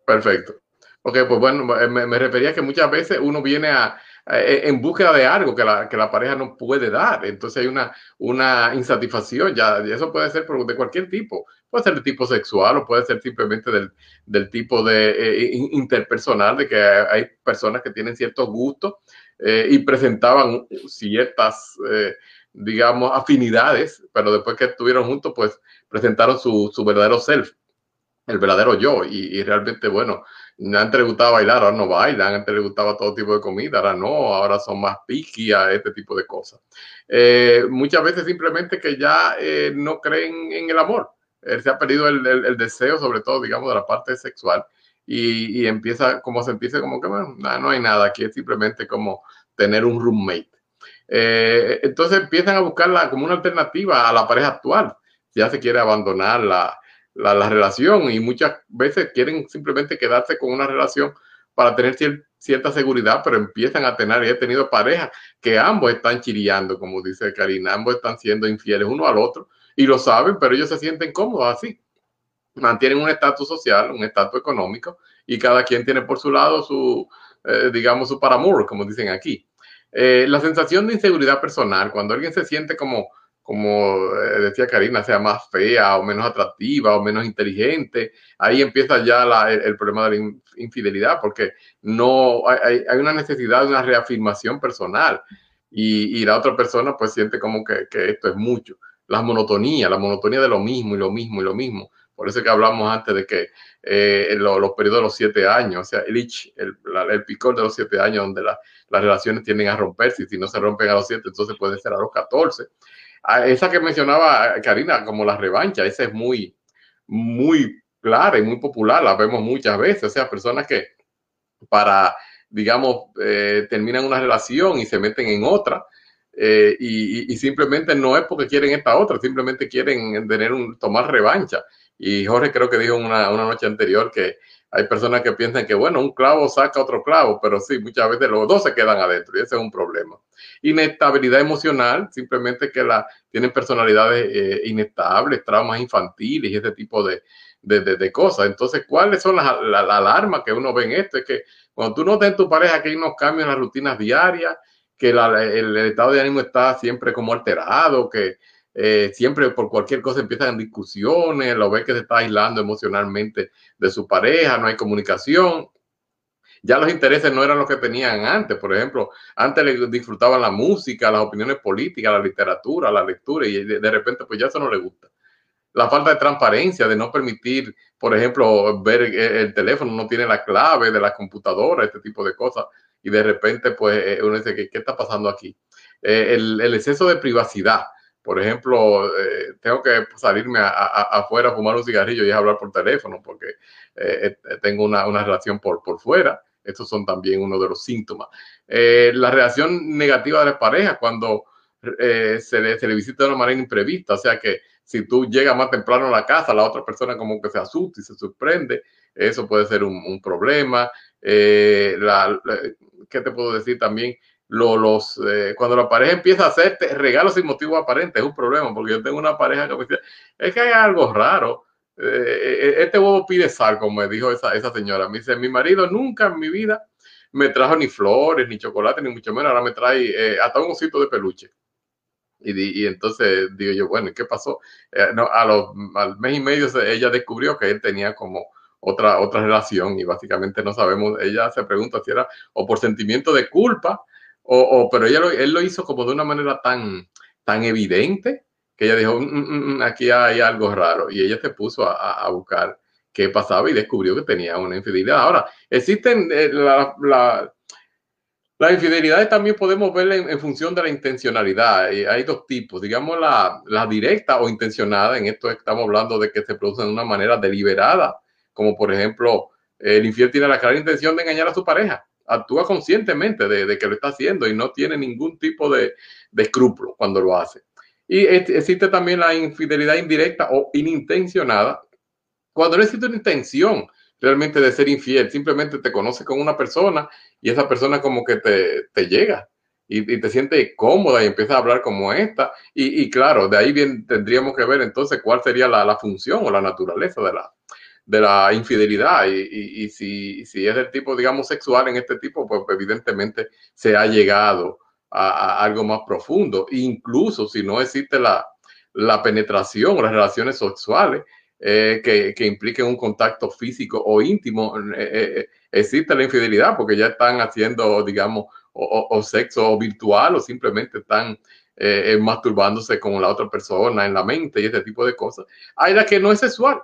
Perfecto. Ok, pues bueno, me, me refería que muchas veces uno viene a, en búsqueda de algo que la, que la pareja no puede dar. Entonces hay una, una insatisfacción, ya, y eso puede ser de cualquier tipo. Puede ser de tipo sexual o puede ser simplemente del, del tipo de eh, interpersonal, de que hay personas que tienen ciertos gustos eh, y presentaban ciertas, digamos, afinidades, pero después que estuvieron juntos, pues presentaron su, su verdadero self, el verdadero yo. Y realmente, bueno, antes le gustaba bailar, ahora no bailan, antes le gustaba todo tipo de comida, ahora no, ahora son más piqui a este tipo de cosas. Eh, muchas veces simplemente que ya eh, no creen en el amor. Él se ha perdido el, deseo, sobre todo, digamos, de la parte sexual y, empieza, como se empieza, como que bueno, no hay nada, aquí es simplemente como tener un roommate. Eh, entonces empiezan a buscarla como una alternativa a la pareja actual. Ya se quiere abandonar la, la, relación y muchas veces quieren simplemente quedarse con una relación para tener cierta seguridad, pero empiezan a tener, y he tenido parejas que ambos están chiriando, como dice Karina, ambos están siendo infieles uno al otro y lo saben, pero ellos se sienten cómodos así. Mantienen un estatus social, un estatus económico y cada quien tiene por su lado su, eh, digamos, su paramor, como dicen aquí. Eh, la sensación de inseguridad personal, cuando alguien se siente como como eh, decía Karina, sea más fea o menos atractiva o menos inteligente, ahí empieza ya el, problema de la infidelidad, porque no hay, hay, una necesidad de una reafirmación personal y, y, la otra persona pues siente como que, esto es mucho. La monotonía, la monotonía de lo mismo y lo mismo y lo mismo. Por eso que hablamos antes de que eh, los periodos de los siete años, o sea, el itch, el picor de los siete años, donde las relaciones tienden a romperse y si no se rompen a los siete, entonces puede ser a los catorce esa que mencionaba Karina como la revancha, esa es muy, muy clara y muy popular, la vemos muchas veces, o sea, personas que para, digamos, eh, terminan una relación y se meten en otra, eh, y, simplemente no es porque quieren esta otra, simplemente quieren tener un, tomar revancha. Y Jorge creo que dijo una, una noche anterior que hay personas que piensan que, bueno, un clavo saca otro clavo, pero sí, muchas veces los dos se quedan adentro y ese es un problema. Inestabilidad emocional, simplemente que la, tienen personalidades eh, inestables, traumas infantiles y ese tipo de, de, de, cosas. Entonces, ¿cuáles son las la, la alarmas que uno ve en esto? Es que cuando tú notas en tu pareja que hay unos cambios en las rutinas diarias, que el, el, estado de ánimo está siempre como alterado, que eh, siempre por cualquier cosa empiezan discusiones, lo ve que se está aislando emocionalmente de su pareja, no hay comunicación. Ya los intereses no eran los que tenían antes. Por ejemplo, antes le disfrutaban la música, las opiniones políticas, la literatura, la lectura, y de, repente pues ya eso no le gusta. La falta de transparencia, de no permitir, por ejemplo, ver el teléfono, no tiene la clave de la computadora, este tipo de cosas. Y de repente, pues eh, uno dice, ¿qué, qué está pasando aquí? Eh, el exceso de privacidad por ejemplo, eh, tengo que salirme a, afuera a fumar un cigarrillo y a hablar por teléfono porque eh, eh, tengo una, relación por, fuera. Estos son también uno de los síntomas. Eh, la reacción negativa de la pareja cuando eh, se, le, se le visita de una manera imprevista, o sea que si tú llegas más temprano a la casa, la otra persona como que se asusta y se sorprende, eso puede ser un, un problema. La, la, ¿Qué te puedo decir también? Lo, los, eh, cuando la pareja empieza a hacerte regalos sin motivo aparente, es un problema, porque yo tengo una pareja que me dice, es que hay algo raro. Eh, eh, este huevo pide sal, como me dijo esa, esa señora. Me dice, mi marido nunca en mi vida me trajo ni flores, ni chocolate, ni mucho menos. Ahora me trae hasta un osito de peluche. Y, y, entonces digo yo, bueno, ¿qué pasó? No, a los, al mes y medio ella descubrió que él tenía como otra, otra relación y básicamente no sabemos, ella se pregunta si era o por sentimiento de culpa o, pero ella lo, él lo hizo como de una manera tan, tan evidente que ella dijo, mm, mm, mm aquí hay algo raro. Y ella se puso a, buscar qué pasaba y descubrió que tenía una infidelidad. Ahora, existen eh, la, la, las infidelidades también podemos ver en, función de la intencionalidad. Y hay dos tipos, digamos la, la, directa o intencionada. En esto estamos hablando de que se producen de una manera deliberada, como por ejemplo, el infiel tiene la clara intención de engañar a su pareja actúa conscientemente de, que lo está haciendo y no tiene ningún tipo de, de escrúpulo cuando lo hace. Y existe también la infidelidad indirecta o inintencionada, cuando no existe una intención realmente de ser infiel, simplemente te conoce con una persona y esa persona como que te, llega y, te siente cómoda y empieza a hablar como esta. Y, claro, de ahí bien tendríamos que ver entonces cuál sería la función o la naturaleza de la, de la infidelidad y, y, si, si, es del tipo, digamos, sexual en este tipo, pues evidentemente se ha llegado a, algo más profundo. Incluso si no existe la, la penetración o las relaciones sexuales eh, que, que, impliquen un contacto físico o íntimo, eh, eh, existe la infidelidad porque ya están haciendo, digamos, o, o, sexo virtual o simplemente están masturbándose con la otra persona en la mente y ese tipo de cosas. Hay la que no es sexual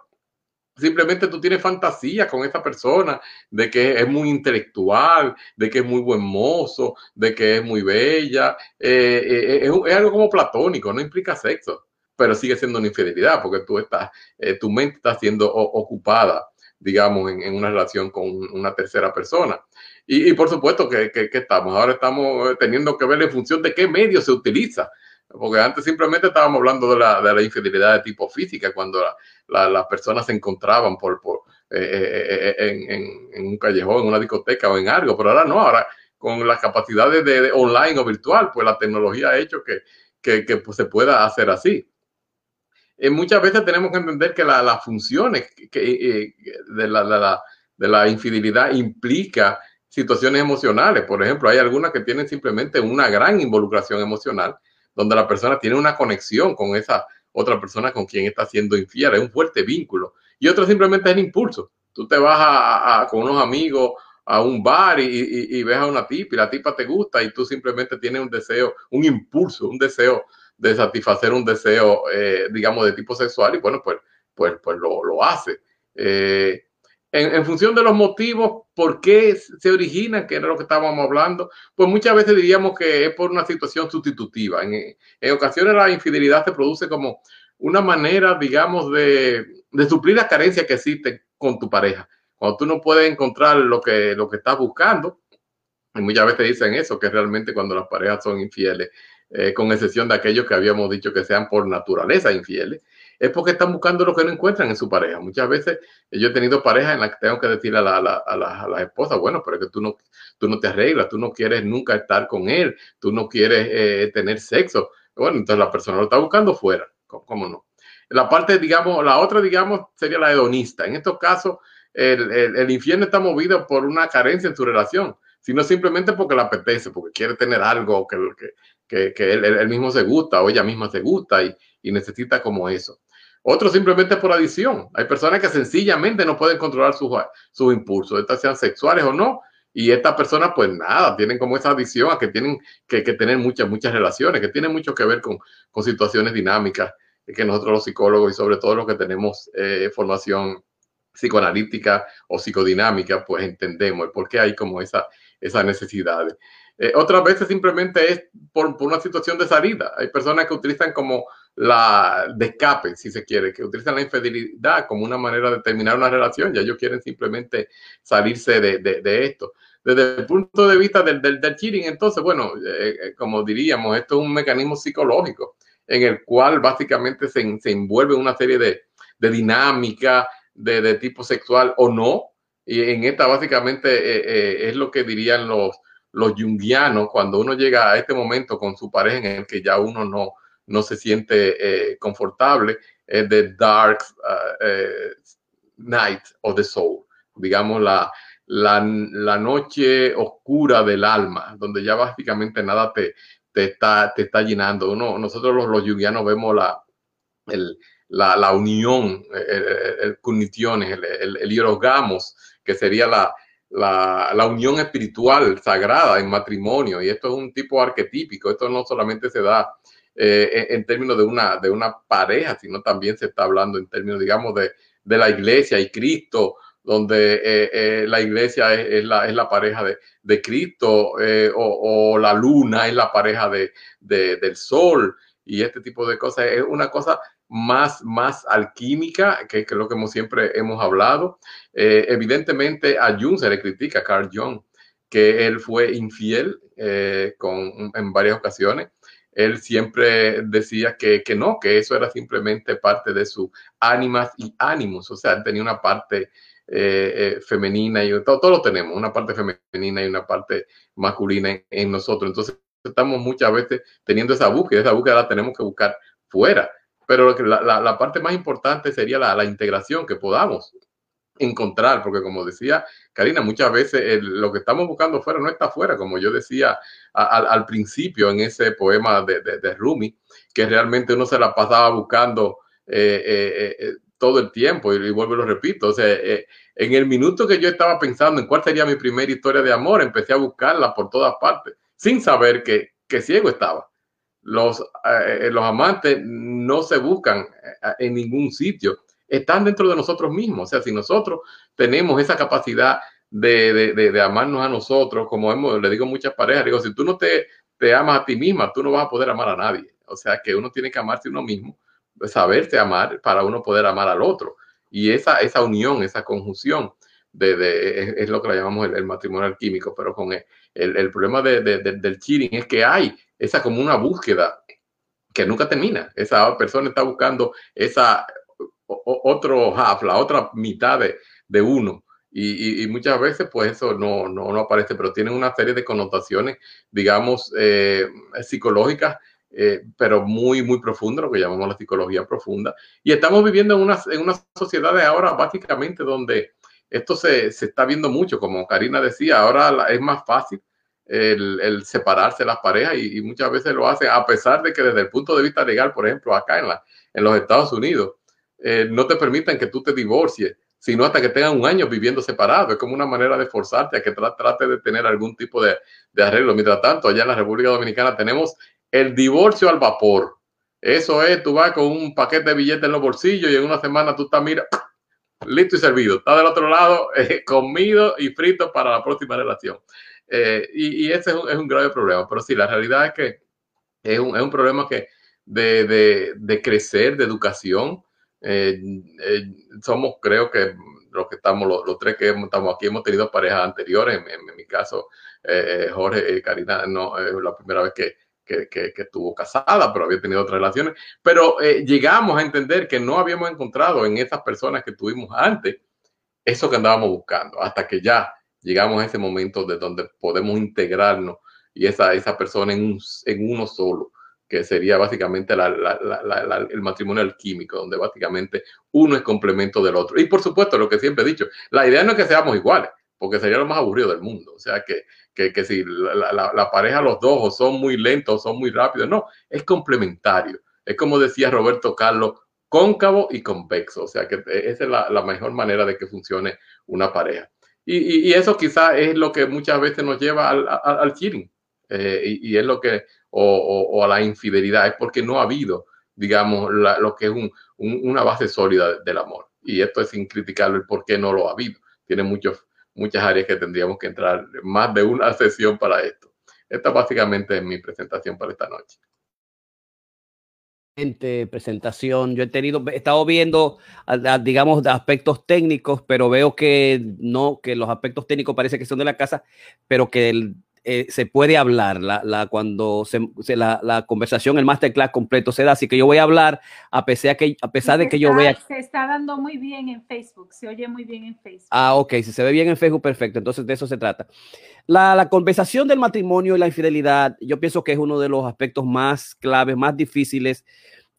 Simplemente tú tienes fantasía con esa persona de que es muy intelectual, de que es muy buen mozo, de que es muy bella. Eh, eh, es, es, algo como platónico, no implica sexo, pero sigue siendo una infidelidad porque tú estás, eh, tu mente está siendo ocupada, digamos, en, una relación con una tercera persona. Y, y por supuesto que, que, que, estamos, ahora estamos teniendo que ver en función de qué medio se utiliza porque antes simplemente estábamos hablando de la, de la infidelidad de tipo física, cuando la, la, las personas se encontraban por, por eh, eh, eh, en, en, un callejón, en una discoteca o en algo, pero ahora no, ahora con las capacidades de, online o virtual, pues la tecnología ha hecho que, que, pues, se pueda hacer así. Eh, muchas veces tenemos que entender que las la funciones que, de, la, la, de la infidelidad implica situaciones emocionales. Por ejemplo, hay algunas que tienen simplemente una gran involucración emocional donde la persona tiene una conexión con esa otra persona con quien está siendo infiel, es un fuerte vínculo. Y otro simplemente es el impulso. Tú te vas a, con unos amigos a un bar y, y, y, ves a una tipa y la tipa te gusta y tú simplemente tienes un deseo, un impulso, un deseo de satisfacer un deseo, eh, digamos, de tipo sexual y bueno, pues, pues, pues lo, lo hace. Eh, en, función de los motivos, por qué se origina, que era lo que estábamos hablando, pues muchas veces diríamos que es por una situación sustitutiva. En, en ocasiones la infidelidad se produce como una manera, digamos, de, de suplir las carencias que existen con tu pareja. Cuando tú no puedes encontrar lo que, lo que estás buscando, y muchas veces dicen eso, que realmente cuando las parejas son infieles, eh, con excepción de aquellos que habíamos dicho que sean por naturaleza infieles, es porque están buscando lo que no encuentran en su pareja. Muchas veces yo he tenido parejas en las que tengo que decirle a la, a la, a la, esposa, bueno, pero es que tú no, tú no te arreglas, tú no quieres nunca estar con él, tú no quieres eh, tener sexo. Bueno, entonces la persona lo está buscando fuera, ¿cómo, no? La parte, digamos, la otra, digamos, sería la hedonista. En estos casos, el, el, infierno está movido por una carencia en su relación, sino simplemente porque le apetece, porque quiere tener algo que, que, que, él, mismo se gusta o ella misma se gusta y, y necesita como eso. Otro simplemente por adición. Hay personas que sencillamente no pueden controlar sus, sus impulsos, estas sean sexuales o no. Y estas personas, pues nada, tienen como esa adición a que tienen que, que tener muchas, muchas relaciones, que tienen mucho que ver con, con, situaciones dinámicas que nosotros los psicólogos y sobre todo los que tenemos eh, formación psicoanalítica o psicodinámica, pues entendemos por qué hay como esa, esa necesidad. Eh, otras veces simplemente es por, por, una situación de salida. Hay personas que utilizan como la de escape, si se quiere, que utilizan la infidelidad como una manera de terminar una relación. Ya ellos quieren simplemente salirse de, de, esto. Desde el punto de vista del, del, cheating, entonces, bueno, eh, eh, como diríamos, esto es un mecanismo psicológico en el cual básicamente se, se envuelve una serie de, de dinámica de, de, tipo sexual o no. Y en esta básicamente eh, es lo que dirían los, los cuando uno llega a este momento con su pareja en el que ya uno no, no se siente eh, confortable, es The Dark uh, eh, Night of the Soul, digamos la, la, la, noche oscura del alma, donde ya básicamente nada te, te, está, te está llenando. Uno, nosotros los, los yugianos vemos la, el, la, la, unión, el, el, el, el, el hierogamos, que sería la, la, la, unión espiritual sagrada en matrimonio. Y esto es un tipo arquetípico. Esto no solamente se da eh, en, términos de una, de una pareja, sino también se está hablando en términos, digamos, de, de la iglesia y Cristo, donde eh, eh, la iglesia es, la, es, la, pareja de, de Cristo o, la luna es la pareja de, de, del sol y este tipo de cosas. Es una cosa más, más alquímica, que, que es lo que hemos, siempre hemos hablado. Evidentemente a Jung se le critica, Carl Jung, que él fue infiel con, en varias ocasiones él siempre decía que, que, no, que eso era simplemente parte de su ánimas y ánimos, o sea, tenía una parte eh, eh, femenina y todo, lo tenemos, una parte femenina y una parte masculina en, en, nosotros. Entonces, estamos muchas veces teniendo esa búsqueda, esa búsqueda la tenemos que buscar fuera, pero la, la, la parte más importante sería la, la integración, que podamos encontrar, porque como decía Karina, muchas veces el, lo que estamos buscando fuera no está fuera, como yo decía al principio en ese poema de, de, Rumi, que realmente uno se la pasaba buscando eh, eh, eh, todo el tiempo, y, vuelvo y lo repito, o sea, eh, en el minuto que yo estaba pensando en cuál sería mi primera historia de amor, empecé a buscarla por todas partes, sin saber que, que ciego estaba. Los, eh, los amantes no se buscan eh, en ningún sitio están dentro de nosotros mismos. O sea, si nosotros tenemos esa capacidad de, de, de, amarnos a nosotros, como hemos, le digo a muchas parejas, digo, si tú no te, te amas a ti misma, tú no vas a poder amar a nadie. O sea, que uno tiene que amarse a uno mismo, saberse amar para uno poder amar al otro. Y esa, esa unión, esa conjunción, de, de, es, lo que le llamamos el, el matrimonio alquímico, pero con el, el, problema de, del cheating es que hay esa como una búsqueda que nunca termina. Esa persona está buscando esa otro half, la otra mitad de, de uno. Y, muchas veces pues eso no, no, no, aparece, pero tiene una serie de connotaciones, digamos, eh, psicológicas, eh, pero muy, muy profundas, lo que llamamos la psicología profunda. Y estamos viviendo en una, en una sociedad de ahora básicamente donde esto se, se está viendo mucho, como Karina decía, ahora es más fácil el, separarse las parejas y, y, muchas veces lo hacen, a pesar de que desde el punto de vista legal, por ejemplo, acá en, la, en los Estados Unidos, eh, no te permitan que tú te divorcies, sino hasta que tengan un año viviendo separado. Es como una manera de forzarte a que tra trate de tener algún tipo de, de, arreglo. Mientras tanto, allá en la República Dominicana tenemos el divorcio al vapor. Eso es, tú vas con un paquete de billetes en los bolsillos y en una semana tú estás, mira, listo y servido. Está del otro lado, [laughs] eh, comido y frito para la próxima relación. Eh, y, y, ese es un, es un, grave problema. Pero sí, la realidad es que es un, es un problema que de, de, de crecer, de educación, eh, eh, somos, creo que los que estamos, los, tres que estamos aquí, hemos tenido parejas anteriores. En, mi caso, eh, Jorge y Karina, no es la primera vez que, que, que, estuvo casada, pero había tenido otras relaciones. Pero eh, llegamos a entender que no habíamos encontrado en esas personas que tuvimos antes eso que andábamos buscando, hasta que ya llegamos a ese momento de donde podemos integrarnos y esa, esa persona en, en uno solo, que sería básicamente el matrimonio alquímico, donde básicamente uno es complemento del otro. Y por supuesto, lo que siempre he dicho, la idea no es que seamos iguales, porque sería lo más aburrido del mundo. O sea, que, que, que si la, pareja, los dos, o son muy lentos o son muy rápidos, no, es complementario. Es como decía Roberto Carlos, cóncavo y convexo. O sea, que esa es la, mejor manera de que funcione una pareja. Y, y, eso quizá es lo que muchas veces nos lleva al, al, cheating. Eh, y, es lo que, o, a la infidelidad, es porque no ha habido, digamos, lo que es un, un, una base sólida del amor. Y esto es sin criticarlo el por qué no lo ha habido. Tiene muchos muchas áreas que tendríamos que entrar más de una [laughs] sesión para esto. Esta básicamente es mi presentación para esta noche. Presentación, yo he tenido, he estado viendo, digamos, aspectos técnicos, pero veo que no, que los aspectos técnicos parece que son de la casa, pero que el, eh, se puede hablar la, la cuando se, se, la, la, conversación, el masterclass completo se da. Así que yo voy a hablar a pesar, que, a pesar de que está, yo vea. Se está dando muy bien en Facebook, se oye muy bien en Facebook. Ah, ok, si se ve bien en Facebook, perfecto. Entonces de eso se trata. La, la conversación del matrimonio y la infidelidad, yo pienso que es uno de los aspectos más claves, más difíciles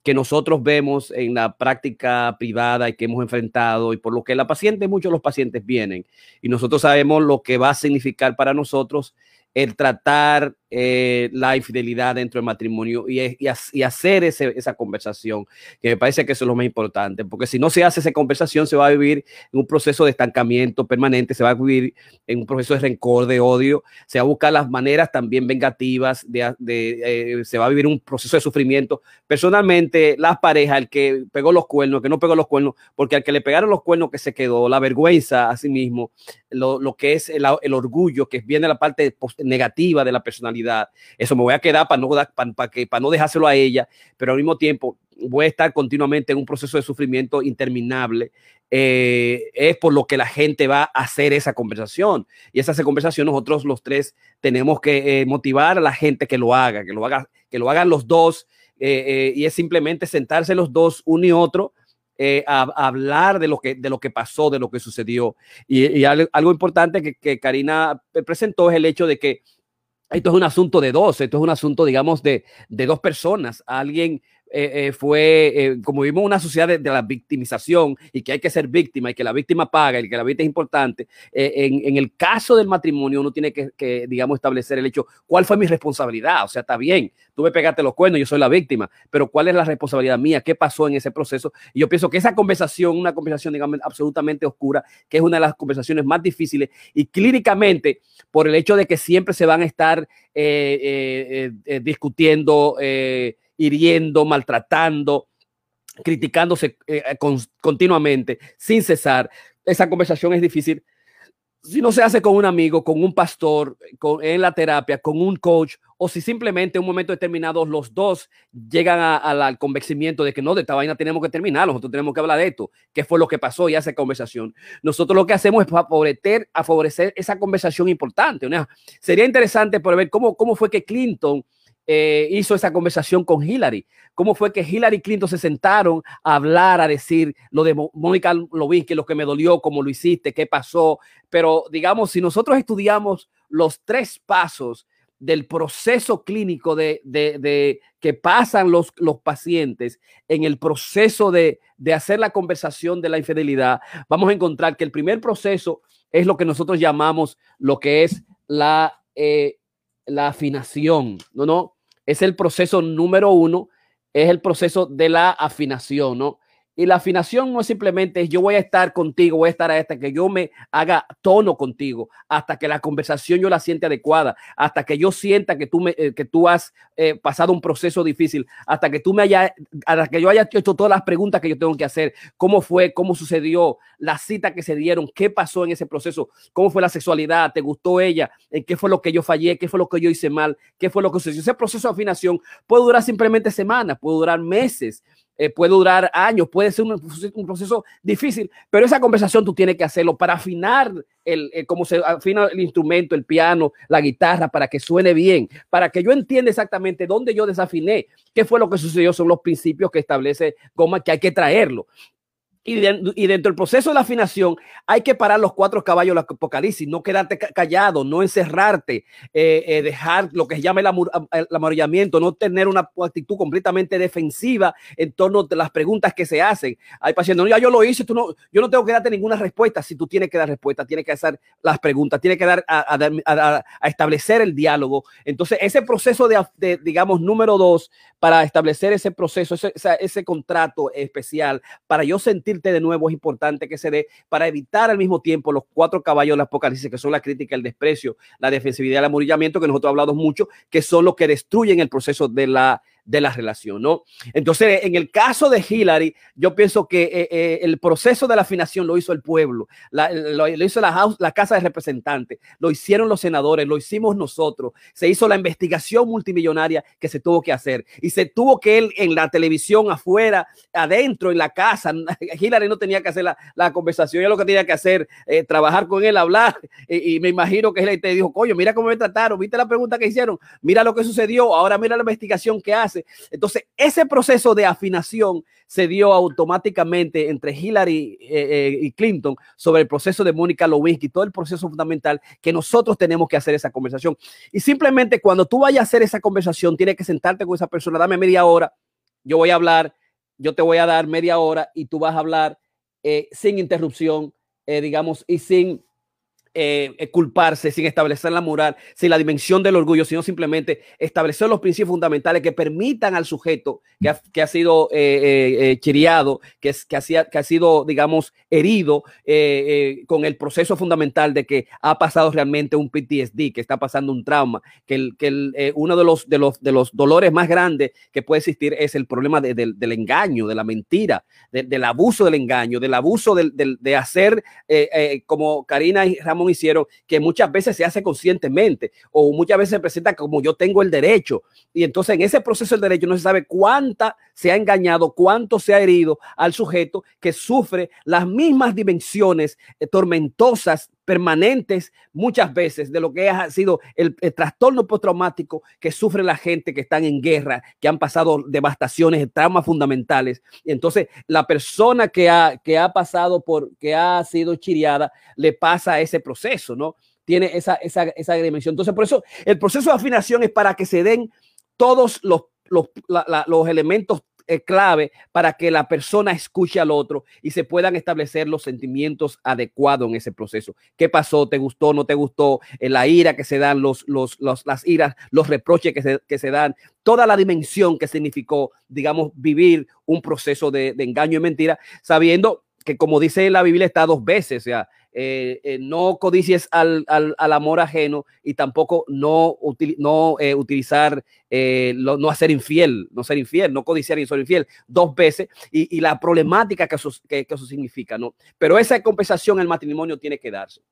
que nosotros vemos en la práctica privada y que hemos enfrentado y por lo que la paciente, muchos de los pacientes vienen y nosotros sabemos lo que va a significar para nosotros el tratar eh, la infidelidad dentro del matrimonio y, y, y hacer ese, esa conversación, que me parece que eso es lo más importante, porque si no se hace esa conversación, se va a vivir en un proceso de estancamiento permanente, se va a vivir en un proceso de rencor, de odio, se va a buscar las maneras también vengativas, de, de eh, se va a vivir un proceso de sufrimiento. Personalmente, las parejas, el que pegó los cuernos, el que no pegó los cuernos, porque al que le pegaron los cuernos que se quedó, la vergüenza a sí mismo, lo, lo que es el, el, orgullo, que viene la parte negativa de la personalidad, eso me voy a quedar para no, para, para, que, para no dejárselo a ella, pero al mismo tiempo voy a estar continuamente en un proceso de sufrimiento interminable. Eh, es por lo que la gente va a hacer esa conversación. Y esa conversación nosotros los tres tenemos que eh, motivar a la gente que lo haga, que lo, haga, que lo hagan los dos. Eh, y es simplemente sentarse los dos, uno y otro, a, hablar de lo, que, de lo que pasó, de lo que sucedió. Y, algo, importante que, que Karina presentó es el hecho de que esto es un asunto de dos, esto es un asunto, digamos, de, de dos personas. Alguien eh, eh, fue, eh, como vimos una sociedad de, la victimización y que hay que ser víctima y que la víctima paga y que la víctima es importante, en, el caso del matrimonio uno tiene que, digamos, establecer el hecho, ¿cuál fue mi responsabilidad? O sea, está bien, tú me pegaste los cuernos, yo soy la víctima, pero ¿cuál es la responsabilidad mía? ¿Qué pasó en ese proceso? Y yo pienso que esa conversación, una conversación, digamos, absolutamente oscura, que es una de las conversaciones más difíciles y clínicamente, por el hecho de que siempre se van a estar discutiendo, hiriendo, maltratando, criticándose eh, con, continuamente, sin cesar. Esa conversación es difícil. Si no se hace con un amigo, con un pastor, en la terapia, con un coach, o si simplemente en un momento determinado los dos llegan a, a, al convencimiento de que no, de esta vaina tenemos que terminar, nosotros tenemos que hablar de esto, qué fue lo que pasó y esa conversación. Nosotros lo que hacemos es favorecer, a favorecer esa conversación importante. Sería interesante por ver cómo, cómo fue que Clinton eh, hizo esa conversación con Hillary. ¿Cómo fue que Hillary Clinton se sentaron a hablar, a decir lo de Mónica Lewinsky, lo que me dolió, cómo lo hiciste, qué pasó? Pero digamos, si nosotros estudiamos los tres pasos del proceso clínico de, que pasan los, pacientes en el proceso de, de hacer la conversación de la infidelidad, vamos a encontrar que el primer proceso es lo que nosotros llamamos lo que es la, eh, la afinación, ¿no? no es el proceso número uno, es el proceso de la afinación, ¿no? Y la afinación no es simplemente yo voy a estar contigo, voy a estar hasta que yo me haga tono contigo, hasta que la conversación yo la siente adecuada, hasta que yo sienta que tú, me, eh, que tú has eh, pasado un proceso difícil, hasta que tú me haya, hasta que yo haya hecho todas las preguntas que yo tengo que hacer, cómo fue, cómo sucedió, la cita que se dieron, qué pasó en ese proceso, cómo fue la sexualidad, te gustó ella, qué fue lo que yo fallé, qué fue lo que yo hice mal, qué fue lo que sucedió. Ese proceso de afinación puede durar simplemente semanas, puede durar meses eh, puede durar años, puede ser un, proceso difícil, pero esa conversación tú tienes que hacerlo para afinar el, cómo se afina el instrumento, el piano, la guitarra, para que suene bien, para que yo entienda exactamente dónde yo desafiné, qué fue lo que sucedió, son los principios que establece Goma que hay que traerlo. Y, dentro del proceso de la afinación hay que parar los cuatro caballos del apocalipsis, no quedarte callado, no encerrarte, eh, eh, dejar lo que se llama el, amorillamiento, no tener una actitud completamente defensiva en torno a las preguntas que se hacen. Hay pacientes, no, ya yo lo hice, tú no, yo no tengo que darte ninguna respuesta. Si tú tienes que dar respuesta, tienes que hacer las preguntas, tienes que dar a, establecer el diálogo. Entonces, ese proceso de, digamos, número dos, para establecer ese proceso, ese, contrato especial, para yo sentir de nuevo es importante que se dé para evitar al mismo tiempo los cuatro caballos del apocalipsis, que son la crítica, el desprecio, la defensividad, el amurillamiento, que nosotros hablado mucho, que son los que destruyen el proceso de la de la relación, ¿no? Entonces, en el caso de Hillary, yo pienso que eh, eh, el proceso de la afinación lo hizo el pueblo, lo, hizo la, la Casa de Representantes, lo hicieron los senadores, lo hicimos nosotros, se hizo la investigación multimillonaria que se tuvo que hacer y se tuvo que él en la televisión afuera, adentro, en la casa, [laughs] Hillary no tenía que hacer la, conversación, ella lo que tenía que hacer, eh, trabajar con él, hablar, y, me imagino que él te dijo, coño, mira cómo me trataron, viste la pregunta que hicieron, mira lo que sucedió, ahora mira la investigación que hace entonces, ese proceso de afinación se dio automáticamente entre Hillary eh, eh, y Clinton sobre el proceso de Mónica Lewinsky, todo el proceso fundamental que nosotros tenemos que hacer esa conversación. Y simplemente cuando tú vayas a hacer esa conversación, tienes que sentarte con esa persona, dame media hora, yo voy a hablar, yo te voy a dar media hora y tú vas a hablar eh, sin interrupción, digamos, y sin eh, eh, culparse, sin establecer la moral, sin la dimensión del orgullo, sino simplemente establecer los principios fundamentales que permitan al sujeto que ha, sido eh, eh chiriado, que, que, ha, que ha sido, digamos, herido con el proceso fundamental de que ha pasado realmente un PTSD, que está pasando un trauma, que, el, que el, uno de los, de, los, de los dolores más grandes que puede existir es el problema del engaño, de la mentira, del abuso del engaño, del abuso de hacer como Karina y Ramón hicieron, que muchas veces se hace conscientemente o muchas veces se presenta como yo tengo el derecho. Y entonces en ese proceso del derecho no se sabe cuánta se ha engañado, cuánto se ha herido al sujeto que sufre las mismas dimensiones eh, tormentosas permanentes muchas veces de lo que ha sido el, trastorno postraumático que sufre la gente que están en guerra, que han pasado devastaciones, traumas fundamentales. Entonces la persona que ha, que ha pasado por, que ha sido chiriada, le pasa ese proceso, ¿no? Tiene esa, esa, esa dimensión. Entonces, por eso el proceso de afinación es para que se den todos los los, los, elementos clave para que la persona escuche al otro y se puedan establecer los sentimientos adecuados en ese proceso. ¿Qué pasó? ¿Te gustó? ¿No te gustó? Eh, la ira que se dan, los, los, las iras, los reproches que se, que se dan, toda la dimensión que significó, digamos, vivir un proceso de, de engaño y mentira, sabiendo que como dice la Biblia está dos veces, o sea, eh, eh, no codicies al, al, al, amor ajeno y tampoco no, no eh, utilizar, no hacer infiel, no ser infiel, no codiciar y ser infiel dos veces y, y la problemática que eso, que, que eso significa, ¿no? Pero esa compensación el matrimonio tiene que darse.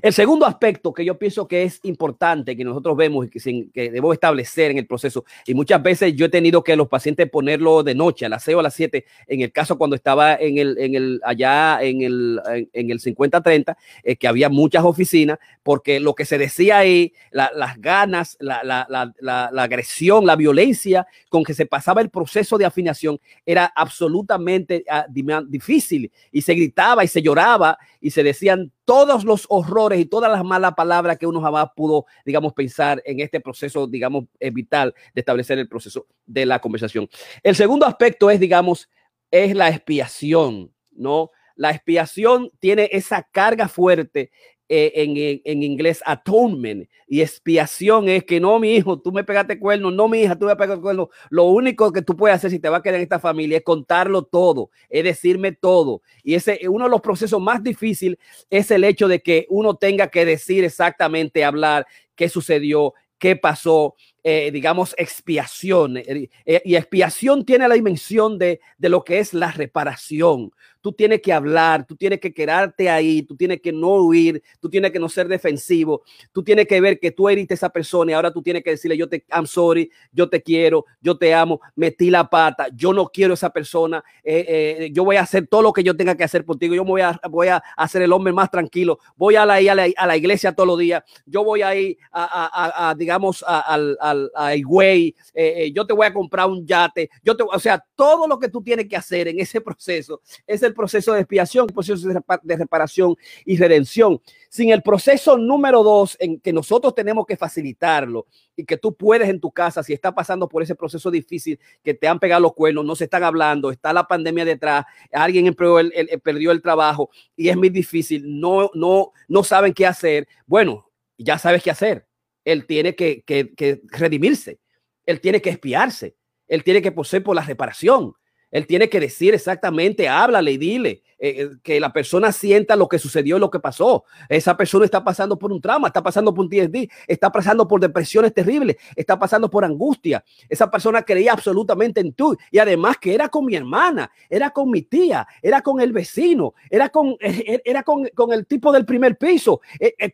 El segundo aspecto que yo pienso que es importante, que nosotros vemos y que, que debo establecer en el proceso, y muchas veces yo he tenido que los pacientes ponerlo de noche, a las 6 o a las 7, en el caso cuando estaba en el, en el, allá en el, en, el 50-30, eh, que había muchas oficinas, porque lo que se decía ahí, las ganas, la, la, la, la, agresión, la violencia con que se pasaba el proceso de afinación era absolutamente ah, difícil y se gritaba y se lloraba y se decían todos los horrores y todas las malas palabras que uno jamás pudo, digamos, pensar en este proceso, digamos, vital de establecer el proceso de la conversación. El segundo aspecto es, digamos, es la expiación, ¿no? La expiación tiene esa carga fuerte eh, en, inglés atonement y expiación es que no, mi hijo, tú me pegaste cuerno, no, mi hija, tú me pegaste cuerno. Lo único que tú puedes hacer si te va a quedar en esta familia es contarlo todo, es decirme todo. Y ese uno de los procesos más difíciles es el hecho de que uno tenga que decir exactamente, hablar qué sucedió, qué pasó, eh, digamos, expiación. Eh, y expiación tiene la dimensión de, de, lo que es la reparación. Tú tienes que hablar, tú tienes que quedarte ahí, tú tienes que no huir, tú tienes que no ser defensivo, tú tienes que ver que tú heriste a esa persona y ahora tú tienes que decirle, yo te, I'm sorry, yo te quiero, yo te amo, metí la pata, yo no quiero a esa persona, eh, eh, yo voy a hacer todo lo que yo tenga que hacer contigo, yo voy a, voy a hacer el hombre más tranquilo, voy a, la, a, la, a la iglesia todos los días, yo voy a ir a, digamos, al, al, a eh, yo te voy a comprar un yate, yo te, o sea, todo lo que tú tienes que hacer en ese [laughs] proceso es el proceso de expiación, el proceso de reparación y redención. Sin el proceso número dos, en que nosotros tenemos que facilitarlo y que tú puedes en tu casa, si está pasando por ese proceso difícil, que te han pegado los cuernos, no se están hablando, está la pandemia detrás, alguien perdió el trabajo y es muy difícil, no, no, no saben qué hacer. Bueno, ya sabes qué hacer. Él tiene que, que, que redimirse, él tiene que espiarse, él tiene que poseer por la reparación. Él tiene que decir exactamente, háblale y dile, eh, eh, que la persona sienta lo que sucedió lo que pasó. Esa persona está pasando por un trauma, está pasando por un TSD, está pasando por depresiones terribles, está pasando por angustia. Esa persona creía absolutamente en tú y además que era con mi hermana, era con mi tía, era con el vecino, era con, eh, era con, con el tipo del primer piso.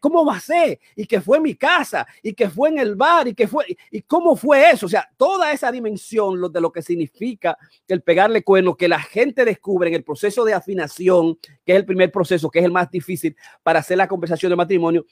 ¿Cómo va a ser? Y que fue en mi casa y que fue en el bar y que fue, y cómo fue eso. O sea, toda esa dimensión de lo que significa el pegarle cuerno que la gente descubre en el proceso de afinación que es el primer proceso, que es el más difícil para hacer la conversación de matrimonio,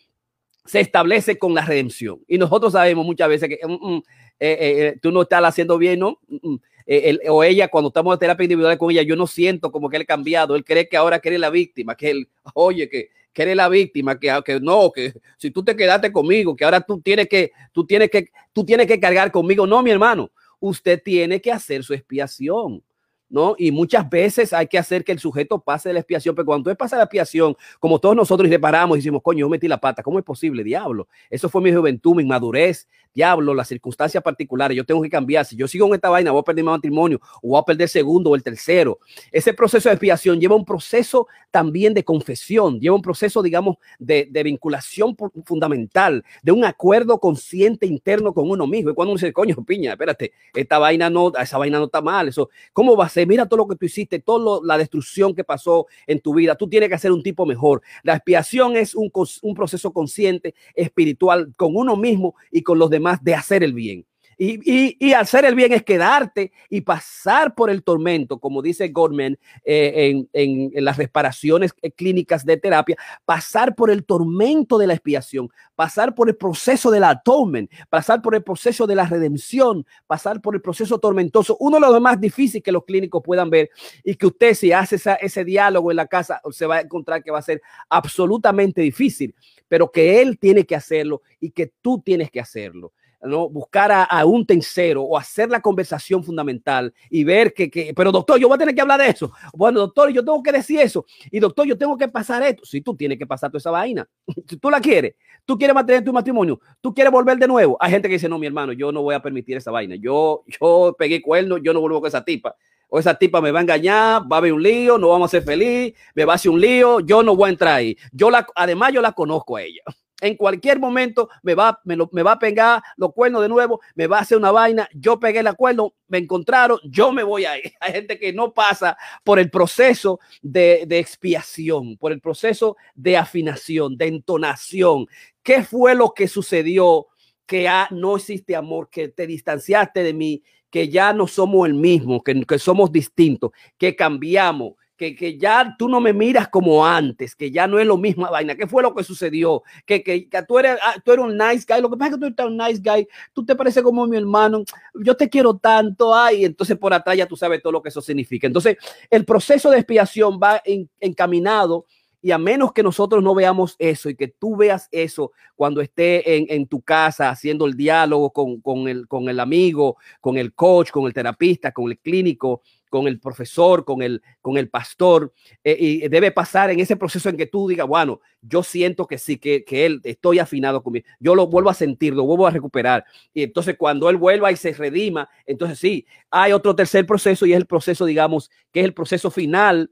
se establece con la redención. Y nosotros sabemos muchas veces que mm, mm, eh, eh, tú no estás haciendo bien, ¿no? Mm, eh, o ella, cuando estamos en terapia individual con ella, yo no siento como que él ha cambiado. Él cree que ahora quiere la víctima, que él, oye, que, que eres la víctima, que, que no, que si tú te quedaste conmigo, que ahora tú tienes que, tú tienes que, tú tienes que cargar conmigo. No, mi hermano, usted tiene que hacer su expiación. ¿No? Y muchas veces hay que hacer que el sujeto pase de la expiación, pero cuando él pasa la expiación, como todos nosotros y reparamos y decimos, coño, yo metí la pata, ¿cómo es posible, diablo? Eso fue mi juventud, mi inmadurez, diablo, las circunstancias particulares, yo tengo que cambiar. Si yo sigo en esta vaina, voy a perder mi matrimonio, o voy a perder el segundo o el tercero. Ese proceso de expiación lleva un proceso también de confesión, lleva un proceso, digamos, de, de vinculación fundamental, de un acuerdo consciente interno con uno mismo. Y cuando uno dice, coño, piña, espérate, esta vaina no, esa vaina no está mal, eso, ¿cómo va a Mira todo lo que tú hiciste, toda la destrucción que pasó en tu vida, tú tienes que ser un tipo mejor. La expiación es un proceso consciente, espiritual, con uno mismo y con los demás de hacer el bien. Y, hacer el bien es quedarte y pasar por el tormento, como dice Goldman eh, en, las reparaciones clínicas de terapia, pasar por el tormento de la expiación, pasar por el proceso del atonement, pasar por el proceso de la redención, pasar por el proceso tormentoso, uno de los más difíciles que los clínicos puedan ver y que usted si hace ese diálogo en la casa se va a encontrar que va a ser absolutamente difícil, pero que él tiene que hacerlo y que tú tienes que hacerlo. ¿No? buscar a, un tercero o hacer la conversación fundamental y ver que, pero doctor, yo voy a tener que hablar de eso. Bueno, doctor, yo tengo que decir eso. Y doctor, yo tengo que pasar esto. Si tú tienes que pasar toda esa vaina, [laughs] si tú la quieres, tú quieres mantener tu matrimonio, tú quieres volver de nuevo. Hay gente que dice, no, mi hermano, yo no voy a permitir esa vaina. Yo, yo pegué cuerno, yo no vuelvo con esa tipa. O esa tipa me va a engañar, va a haber un lío, no vamos a ser feliz, me va a hacer un lío, yo no voy a entrar ahí. Yo la, además, yo la conozco a ella. En cualquier momento me va, me, me, va a pegar los cuernos de nuevo, me va a hacer una vaina. Yo pegué el cuerno, me encontraron, yo me voy a ir. [laughs] Hay gente que no pasa por el proceso de, de expiación, por el proceso de afinación, de entonación. ¿Qué fue lo que sucedió? Que ya no existe amor, que te distanciaste de mí, que ya no somos el mismo, que, que somos distintos, que cambiamos, que, ya tú no me miras como antes, que ya no es lo mismo vaina. ¿Qué fue lo que sucedió? Que, que, tú, eres, ah, tú eres un nice guy. Lo que pasa es que tú eres un nice guy. Tú te pareces como mi hermano. Yo te quiero tanto. Ay, entonces por atrás ya tú sabes todo lo que eso significa. Entonces, el proceso de expiación va encaminado y a menos que nosotros no veamos eso y que tú veas eso cuando esté en, en tu casa haciendo el diálogo con, con, el, con el amigo, con el coach, con el terapista, con el clínico, con el profesor, con el, con el pastor, eh, y debe pasar en ese proceso en que tú digas, bueno, yo siento que sí, que, que él estoy afinado conmigo, yo lo vuelvo a sentir, lo vuelvo a recuperar. Y entonces cuando él vuelva y se redima, entonces sí, hay otro tercer proceso y es el proceso, digamos, que es el proceso final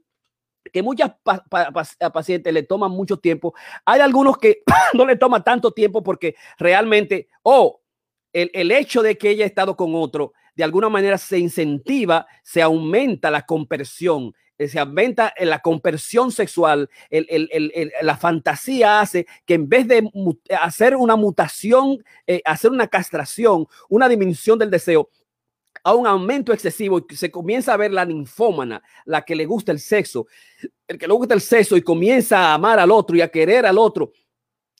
que muchas pacientes le toman mucho tiempo. Hay algunos que [coughs] no le toma tanto tiempo porque realmente, oh, el, el hecho de que ella estado con otro de alguna manera se incentiva, se aumenta la conversión eh, se aumenta en la conversión sexual, la fantasía hace que en vez de hacer una mutación, eh, hacer una castración, una disminución del deseo, a un aumento excesivo y se comienza a ver la ninfómana, la que le gusta el sexo, el que le gusta el sexo y comienza a amar al otro y a querer al otro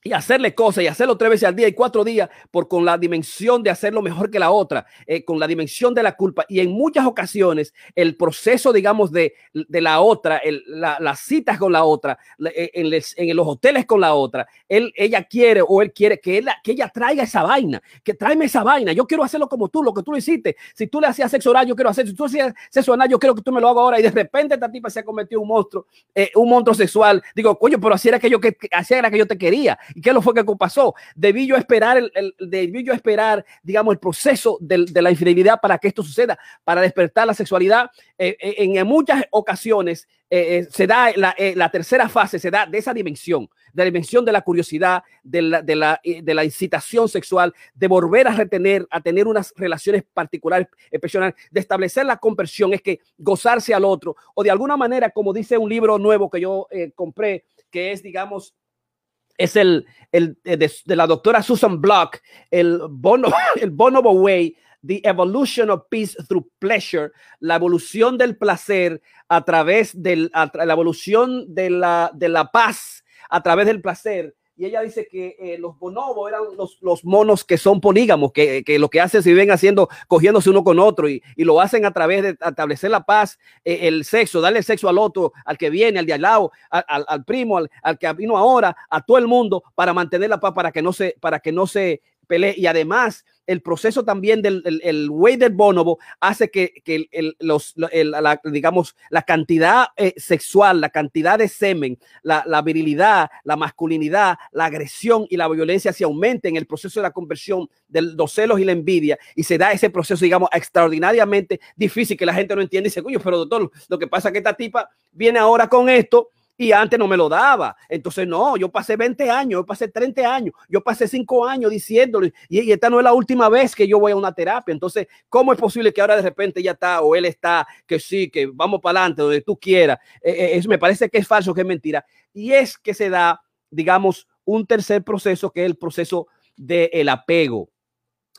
y hacerle cosas y hacerlo tres veces al día y cuatro días por con la dimensión de hacerlo mejor que la otra, eh, con la dimensión de la culpa. Y en muchas ocasiones el proceso, digamos, de, de la otra, el, la, las citas con la otra, eh, en, en, los hoteles con la otra, él, ella quiere o él quiere que, él, que ella traiga esa vaina, que tráeme esa vaina. Yo quiero hacerlo como tú, lo que tú lo hiciste. Si tú le hacías sexo oral, yo quiero hacer. Si tú hacías sexo oral, yo quiero que tú me lo hagas ahora. Y de repente esta tipa se ha cometido un monstruo, eh, un monstruo sexual. Digo, coño, pero así era que yo, que, así era que yo te quería. ¿Y qué lo fue que pasó? Debí yo esperar, el, el debí yo esperar, digamos, el proceso de, la infidelidad para que esto suceda, para despertar la sexualidad. Eh, eh, en muchas ocasiones eh, se da la, tercera fase, se da de esa dimensión, de la dimensión de la curiosidad, de la, de la incitación sexual, de volver a retener, a tener unas relaciones particulares, personales, de establecer la conversión, es que gozarse al otro, o de alguna manera, como dice un libro nuevo que yo compré, que es, digamos, es el, el de, de, la doctora Susan Block, el Bono, [laughs] el Bonobo Way, The Evolution of Peace Through Pleasure, la evolución del placer a través de la evolución de la, de la paz a través del placer. Y ella dice que eh, los bonobos eran los, los, monos que son polígamos, que, que, lo que hacen se viven haciendo, cogiéndose uno con otro y, y lo hacen a través de establecer la paz, eh, el sexo, darle sexo al otro, al que viene, al de al lado, al, al, primo, al, al, que vino ahora, a todo el mundo para mantener la paz, para que no se, para que no se pelee. Y además, el proceso también del el, el del bonobo hace que, que los, la, digamos, la cantidad eh, sexual, la cantidad de semen, la, la, virilidad, la masculinidad, la agresión y la violencia se aumenten en el proceso de la conversión de los celos y la envidia y se da ese proceso, digamos, extraordinariamente difícil que la gente no entiende y dice, coño, pero doctor, lo que pasa es que esta tipa viene ahora con esto y antes no me lo daba. Entonces, no, yo pasé 20 años, yo pasé 30 años, yo pasé 5 años diciéndole, y, esta no es la última vez que yo voy a una terapia. Entonces, ¿cómo es posible que ahora de repente ya está o él está, que sí, que vamos para adelante, donde tú quieras? Eh, eh, eso me parece que es falso, que es mentira. Y es que se da, digamos, un tercer proceso, que es el proceso del el apego.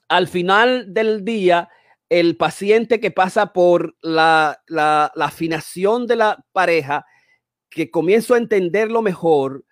Al final del día, el paciente que pasa por la, la afinación de la pareja, que comienzo a entenderlo mejor,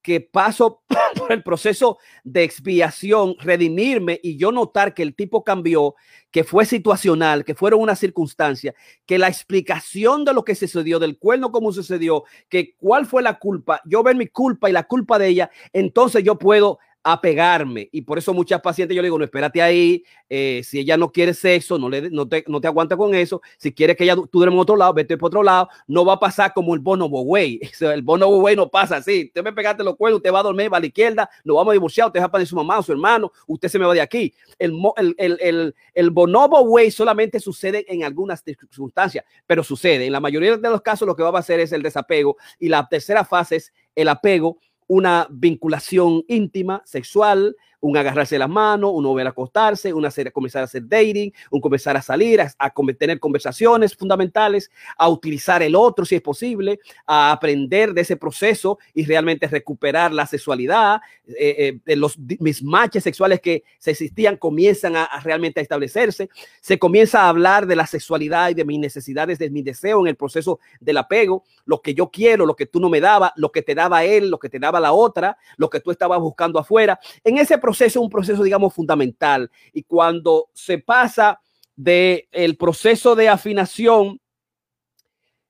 que paso [laughs] por el proceso de expiación, redimirme y yo notar que el tipo cambió, que fue situacional, que fueron una circunstancia, que la explicación de lo que sucedió, del cuerno cómo sucedió, que cuál fue la culpa, yo ver mi culpa y la culpa de ella, entonces yo puedo apegarme. Y por eso muchas pacientes yo le digo, no, espérate ahí, eh, si ella no quiere sexo, no, le, no, te, no te aguanta con eso, si quieres que ella tú duermas en otro lado, vete por otro lado, no va a pasar como el bonobo way. [laughs] el bonobo way no pasa así, usted me pegaste los cuernos, usted va a dormir, va a la izquierda, nos vamos a divorciar, usted va a poner su mamá o su hermano, usted se me va de aquí. El, el, el, el, bonobo way solamente sucede en algunas circunstancias, pero sucede. En la mayoría de los casos lo que va a hacer es el desapego y la tercera fase es el apego una vinculación íntima, sexual, un agarrarse las manos, un volver a acostarse, una hacer, comenzar a hacer dating, un comenzar a salir, a, a, tener conversaciones fundamentales, a utilizar el otro si es posible, a aprender de ese proceso y realmente recuperar la sexualidad. Eh, eh, los mismatches sexuales que se existían comienzan a, realmente a establecerse. Se comienza a hablar de la sexualidad y de mis necesidades, de mi deseo en el proceso del apego, lo que yo quiero, lo que tú no me dabas, lo que te daba él, lo que te daba la otra, lo que tú estabas buscando afuera. En ese proceso es un proceso, digamos, fundamental. Y cuando se pasa del el proceso de afinación,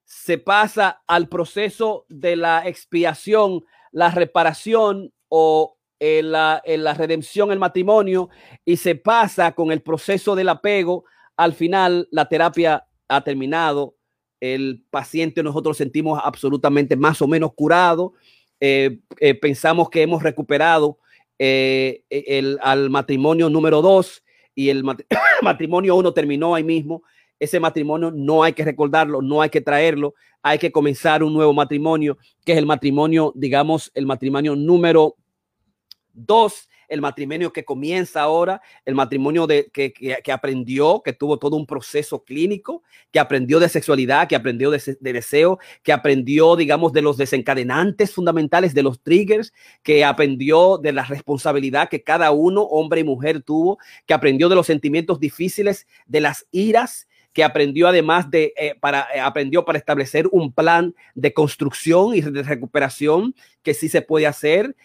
se pasa al proceso de la expiación, la reparación o en la, en la redención, el matrimonio, y se pasa con el proceso del apego. Al final, la terapia ha terminado. El paciente nosotros sentimos absolutamente más o menos curado. Eh, eh, pensamos que hemos recuperado eh, el, al matrimonio número dos y el [coughs] matrimonio uno terminó ahí mismo. Ese matrimonio no hay que recordarlo, no hay que traerlo, hay que comenzar un nuevo matrimonio, que es el matrimonio, digamos, el matrimonio número dos el matrimonio que comienza ahora, el matrimonio de, que, que, aprendió, que tuvo todo un proceso clínico, que aprendió de sexualidad, que aprendió de, de, deseo, que aprendió, digamos, de los desencadenantes fundamentales, de los triggers, que aprendió de la responsabilidad que cada uno, hombre y mujer, tuvo, que aprendió de los sentimientos difíciles, de las iras, que aprendió además de, eh, para, eh, aprendió para establecer un plan de construcción y de recuperación que sí se puede hacer,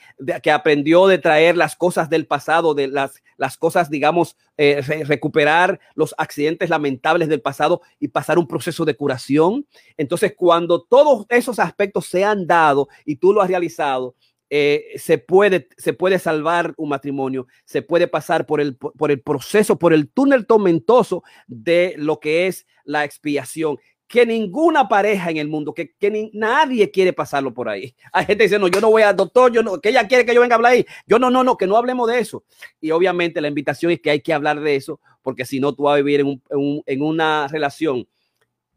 que aprendió de traer las cosas del pasado, de las, las cosas, digamos, eh, recuperar los accidentes lamentables del pasado y pasar un proceso de curación. Entonces, cuando todos esos aspectos se han dado y tú lo has realizado, eh, se, puede, se puede salvar un matrimonio, se puede pasar por el, por el proceso, por el túnel tormentoso de lo que es la expiación que ninguna pareja en el mundo, que, que nadie quiere pasarlo por ahí. [laughs] Hay gente diciendo, yo no voy al doctor, yo no, que ella quiere que yo venga a hablar ahí. Yo no, no, no, que no hablemos de eso. Y obviamente la invitación es que hay que hablar de eso, porque si no, tú vas a vivir en, un, en una relación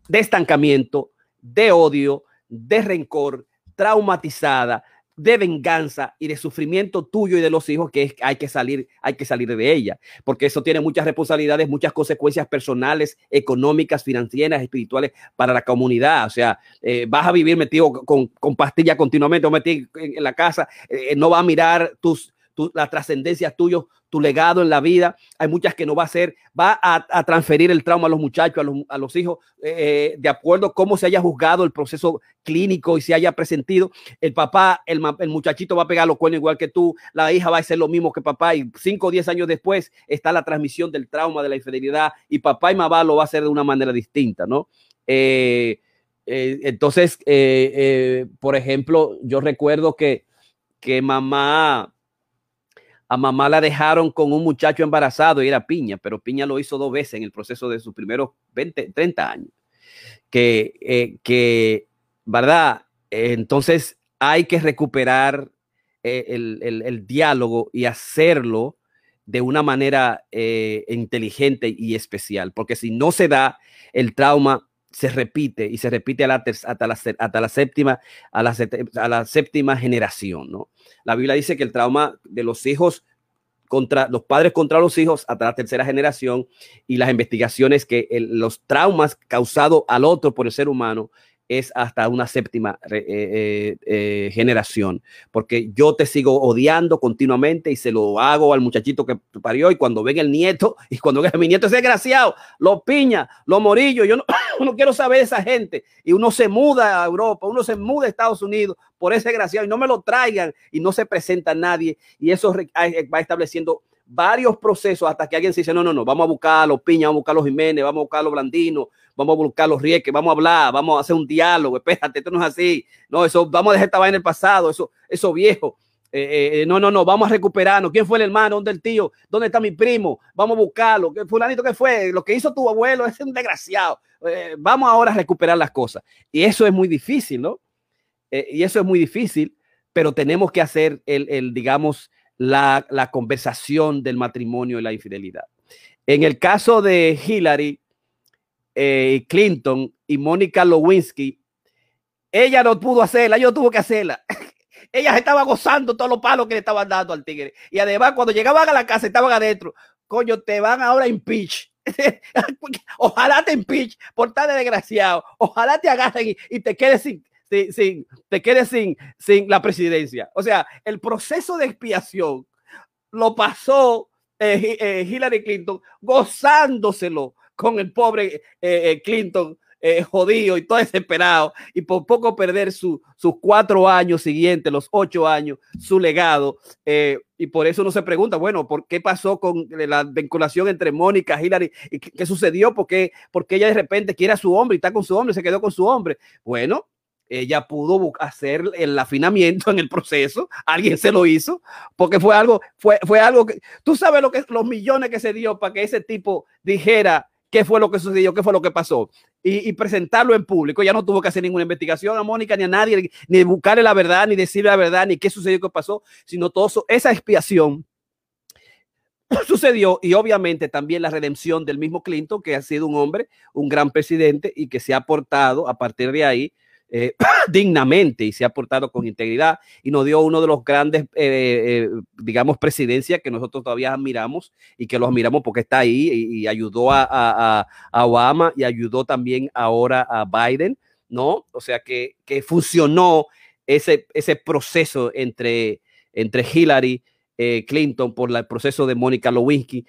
de estancamiento, de odio, de rencor, traumatizada, de venganza y de sufrimiento tuyo y de los hijos que hay que salir, hay que salir de ella, porque eso tiene muchas responsabilidades, muchas consecuencias personales, económicas, financieras, espirituales para la comunidad. O sea, eh, vas a vivir metido con, con pastillas continuamente o metido en, la casa, eh, no va a mirar tus, la trascendencia tuya, tu legado en la vida. Hay muchas que no va a hacer, va a, transferir el trauma a los muchachos, a los, hijos, eh, de acuerdo a cómo se haya juzgado el proceso clínico y se haya presentido. El papá, el, muchachito va a pegar los cuernos igual que tú, la hija va a hacer lo mismo que papá y cinco o diez años después está la transmisión del trauma, de la infidelidad y papá y mamá lo va a hacer de una manera distinta, ¿no? Eh, eh, entonces, por ejemplo, yo recuerdo que, que mamá a mamá la dejaron con un muchacho embarazado y era Piña, pero Piña lo hizo dos veces en el proceso de sus primeros 20, 30 años. Que, eh, que ¿verdad? entonces hay que recuperar eh, el, diálogo y hacerlo de una manera eh, inteligente y especial, porque si no se da, el trauma se repite y se repite hasta, la, hasta la séptima, a la, séptima generación, ¿no? La Biblia dice que el trauma de los hijos contra los padres contra los hijos hasta la tercera generación y las investigaciones que los traumas causados al otro por el ser humano es hasta una séptima eh, eh, eh, generación, porque yo te sigo odiando continuamente y se lo hago al muchachito que parió y cuando ven el nieto [laughs] y cuando ven mi nieto es desgraciado, lo piña, lo morillo, yo no, [laughs] no quiero saber esa gente. Y uno se muda a Europa, uno se muda a Estados Unidos por ese desgraciado y no me lo traigan y no se presenta nadie. Y eso va estableciendo varios procesos hasta que alguien se dice, no, no, no, vamos a buscar a los Piña, vamos a buscar a los Jiménez, vamos a buscar a los Blandinos, vamos a buscar los Rieques, vamos a hablar, vamos a hacer un diálogo, espérate, esto no es así, no, eso, vamos a dejar esta vaina en el pasado, eso, eso viejo. Eh, eh, no, no, no, vamos a recuperarnos. ¿Quién fue el hermano? ¿Dónde el tío? ¿Dónde está mi primo? Vamos a buscarlo. ¿Qué fulanito que fue? Lo que hizo tu abuelo [laughs] es un desgraciado. Eh, vamos ahora a recuperar las cosas. Y eso es muy difícil, ¿no? y eso es muy difícil, pero tenemos que hacer el, el digamos, la, conversación del matrimonio y la infidelidad. En el caso de Hillary eh, Clinton y Mónica Lewinsky, ella no pudo hacerla, yo tuvo que hacerla. [laughs] ella estaba gozando todos los palos que le estaban dando al tigre. Y además, cuando llegaban a la casa, estaban adentro. Coño, te van ahora a impeach. [laughs] Ojalá te impeach por tan desgraciado. Ojalá te agarren y te quedes sin, sin, te quedes sin, sin la presidencia. O sea, el proceso de expiación lo pasó eh, eh, Hillary Clinton gozándoselo con el pobre eh, Clinton jodido y todo desesperado y por poco perder sus cuatro años siguientes, los ocho años, su legado. y por eso uno se pregunta, bueno, ¿por qué pasó con la vinculación entre Mónica, Hillary? ¿Y qué, sucedió? ¿Por qué, porque ella de repente quiere a su hombre y está con su hombre, se quedó con su hombre? Bueno, ella pudo hacer el afinamiento en el proceso, alguien se lo hizo, porque fue algo, fue, fue algo que, tú sabes lo que los millones que se dio para que ese tipo dijera qué fue lo que sucedió, qué fue lo que pasó, y, presentarlo en público. Ya no tuvo que hacer ninguna investigación a Mónica ni a nadie, ni buscarle la verdad, ni decirle la verdad, ni qué sucedió, qué pasó, sino todo eso, esa expiación [coughs] sucedió y obviamente también la redención del mismo Clinton, que ha sido un hombre, un gran presidente y que se ha aportado a partir de ahí eh, [coughs] dignamente y se ha portado con integridad y nos dio uno de los grandes, eh, eh, digamos, presidencias que nosotros todavía admiramos y que los admiramos porque está ahí y, ayudó a, Obama y ayudó también ahora a Biden, ¿no? O sea que, que funcionó ese, ese proceso entre, entre Hillary Clinton por el proceso de Mónica Lewinsky,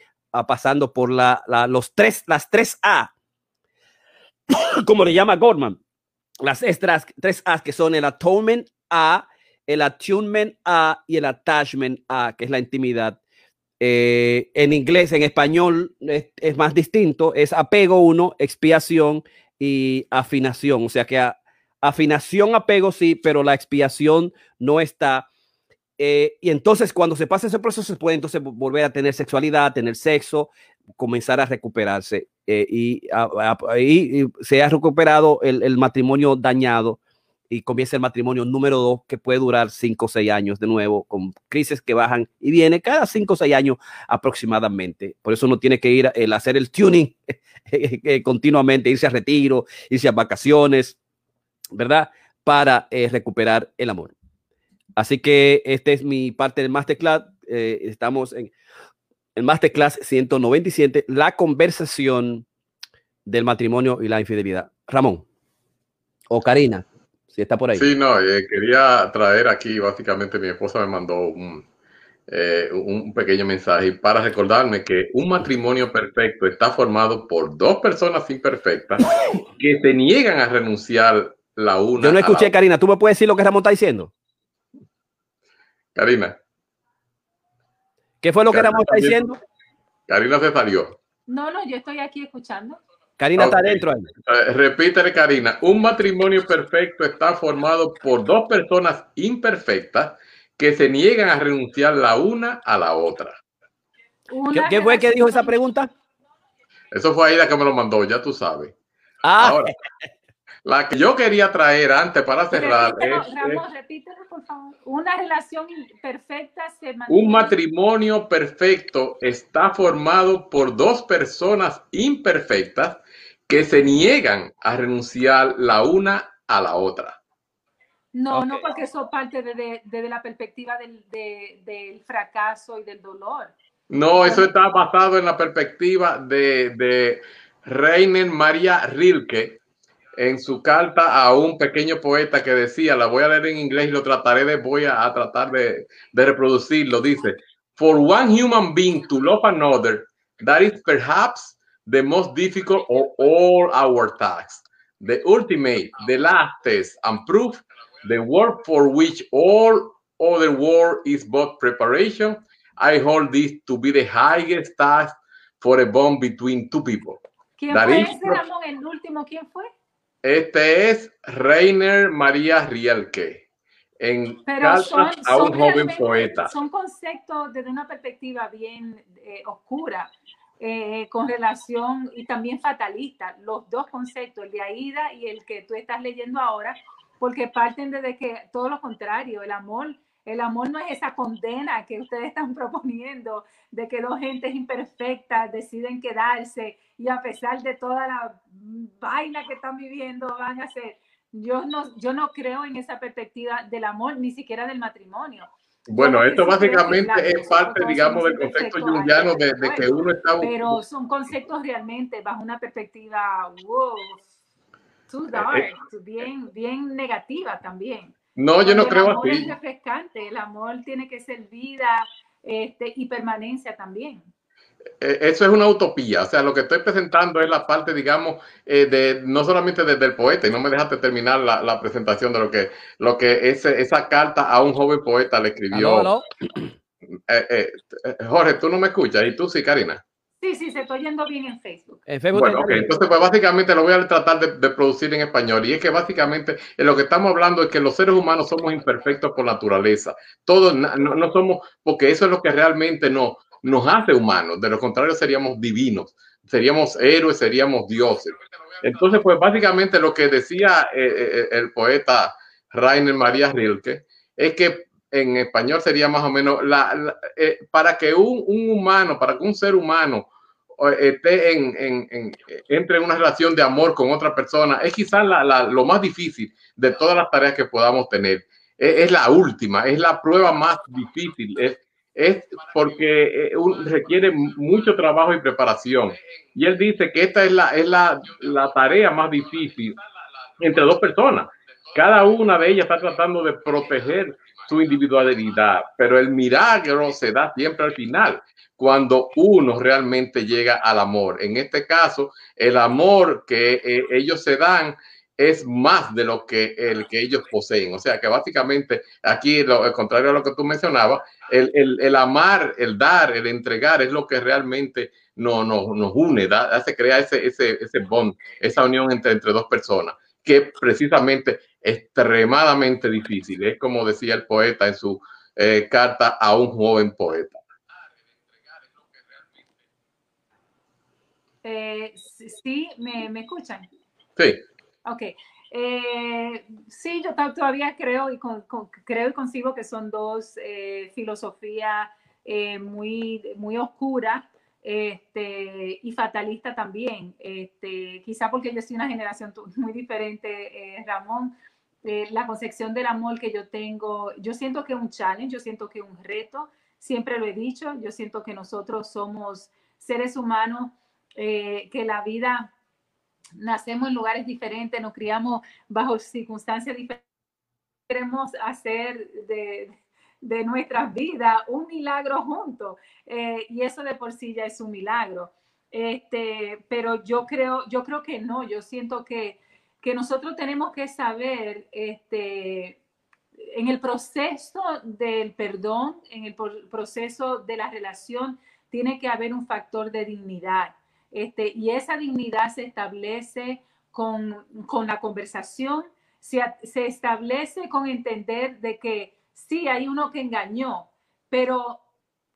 pasando por la, los tres, las tres A, [coughs] como le llama Gorman las extras, tres A que son el atonement A, el attunement A y el attachment A, que es la intimidad. Eh, en inglés, en español es, más distinto, es apego uno, expiación y afinación. O sea que afinación, apego sí, pero la expiación no está. Eh, y entonces cuando se pasa ese proceso se puede entonces volver a tener sexualidad, tener sexo, comenzar a recuperarse eh, y, se ha recuperado el, matrimonio dañado y comienza el matrimonio número dos que puede durar cinco o seis años de nuevo con crisis que bajan y viene cada cinco o seis años aproximadamente. Por eso uno tiene que ir a hacer el tuning [laughs] eh, continuamente, irse a retiro, irse a vacaciones, ¿verdad? Para eh, recuperar el amor. Así que esta es mi parte del masterclass. estamos en el Masterclass 197, la conversación del matrimonio y la infidelidad. Ramón o Karina, si está por ahí. Sí, no, eh, quería traer aquí, básicamente mi esposa me mandó un, eh, un pequeño mensaje para recordarme que un matrimonio perfecto está formado por dos personas imperfectas que se niegan a renunciar la una. Yo no escuché, Karina, ¿tú me puedes decir lo que Ramón está diciendo? Karina. ¿Qué fue lo que Ramón está diciendo? Karina se salió. No, no, yo estoy aquí escuchando. Karina está adentro. Eh, repítele, Karina. Un matrimonio perfecto está formado por dos personas imperfectas que se niegan a renunciar la una a la otra. ¿Qué, fue que dijo esa pregunta? Eso fue Aida que me lo mandó, ya tú sabes. Ah. Ahora, la que yo quería traer antes para cerrar es, Ramón, repítelo. Una relación perfecta se mantiene. Un matrimonio perfecto está formado por dos personas imperfectas que se niegan a renunciar la una a la otra. No, no, porque eso parte desde de, la perspectiva del, del, fracaso y del dolor. No, eso está basado en la perspectiva de, de Reiner María Rilke, en su carta a un pequeño poeta que decía, la voy a leer en inglés y lo trataré de, voy a, tratar de, de reproducirlo, dice, For one human being to love another, that is perhaps the most difficult of all our tasks. The ultimate, the last test and proof, the work for which all other work is but preparation. I hold this to be the highest task for a bond between two people. ¿Quién fue ese, Ramón? El último, ¿quién fue? Este es Reiner María Rielke en carta a un joven poeta. Son conceptos desde una perspectiva bien eh, oscura, eh, con relación y también fatalista, los dos conceptos, el de Aida y el que tú estás leyendo ahora, porque parten desde que todo lo contrario, el amor el amor no es esa condena que ustedes están [laughs] proponiendo de que dos gentes imperfectas deciden quedarse y a pesar de toda la vaina que están viviendo van a ser. Yo no, yo no creo en esa perspectiva del amor, ni siquiera del matrimonio. Bueno, esto básicamente es parte, digamos, del concepto jungiano de, que uno está... Pero son conceptos realmente bajo una perspectiva, wow, too eh, dark, eh, bien, bien negativa también. No, yo no creo así. El amor es refrescante, el amor tiene que ser vida este, y permanencia también. E, eso es una utopía, o sea, lo que estoy presentando es la parte, digamos, eh, de no solamente desde el poeta, y no me dejaste terminar la, presentación de lo que, lo que esa carta a un joven poeta le escribió. Eh, eh, Jorge, tú no me escuchas, y tú sí, Karina. Sí, sí, se estoy yendo bien en Facebook. bueno, ok, entonces pues básicamente lo voy a tratar de, producir en español y es que básicamente en lo que estamos hablando es que los seres humanos somos imperfectos por naturaleza. Todos no, somos, porque eso es lo que realmente no, nos hace humanos, de lo contrario seríamos divinos, seríamos héroes, seríamos dioses. Entonces, pues básicamente lo que decía eh, eh, el poeta Rainer María Rilke es que en español sería más o menos la, para que un, un, humano, para que un ser humano esté en, en, entre en una relación de amor con otra persona, es quizás lo más difícil de todas las tareas que podamos tener. Es, es la última, es la prueba más difícil, es, es porque eh, requiere mucho trabajo y preparación. Y él dice que esta es la, es la, la tarea más difícil entre dos personas. Cada una de ellas está tratando de proteger su individualidad, pero el milagro se da siempre al final, cuando uno realmente llega al amor. En este caso, el amor que eh, ellos se dan es más de lo que el que ellos poseen. O sea que básicamente aquí, lo, contrario a lo que tú mencionabas, el, amar, el dar, el entregar es lo que realmente nos, nos une, hace crear ese, ese, ese bond, esa unión entre, entre dos personas, que precisamente extremadamente difícil. Es como decía el poeta en su eh, carta a un joven poeta. Eh, sí, ¿me, ¿me escuchan? Sí. Ok. Eh, sí, yo todavía creo y, creo y consigo que son dos eh, filosofías muy, muy oscuras este, y fatalista también. Este, quizá porque yo soy una generación muy diferente, eh, Ramón. La concepción del amor que yo tengo, yo siento que es un challenge, yo siento que es un reto, siempre lo he dicho, yo siento que nosotros somos seres humanos, que la vida nacemos en lugares diferentes, nos criamos bajo circunstancias diferentes. Queremos hacer de, de nuestras vidas un milagro juntos eh, y eso de por sí ya es un milagro. Este, pero yo creo, yo creo que no, yo siento que, que nosotros tenemos que saber este, en el proceso del perdón, en el proceso de la relación, tiene que haber un factor de dignidad. Este, y esa dignidad se establece con, la conversación, se, se, establece con entender de que sí, hay uno que engañó, pero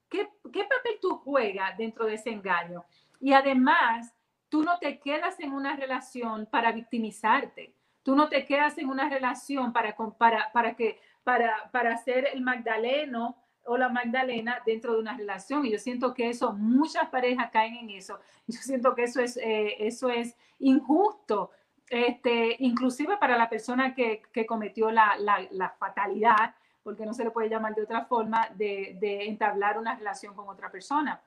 ¿qué, papel tú juegas dentro de ese engaño? Y además, tú no te quedas en una relación para victimizarte. Tú no te quedas en una relación para, para, para, que, para, para ser el Magdaleno o la Magdalena dentro de una relación. Y yo siento que eso, muchas parejas caen en eso. Yo siento que eso es, eh, eso es injusto, este, inclusive para la persona que, cometió la, fatalidad, porque no se le puede llamar de otra forma, de, entablar una relación con otra persona.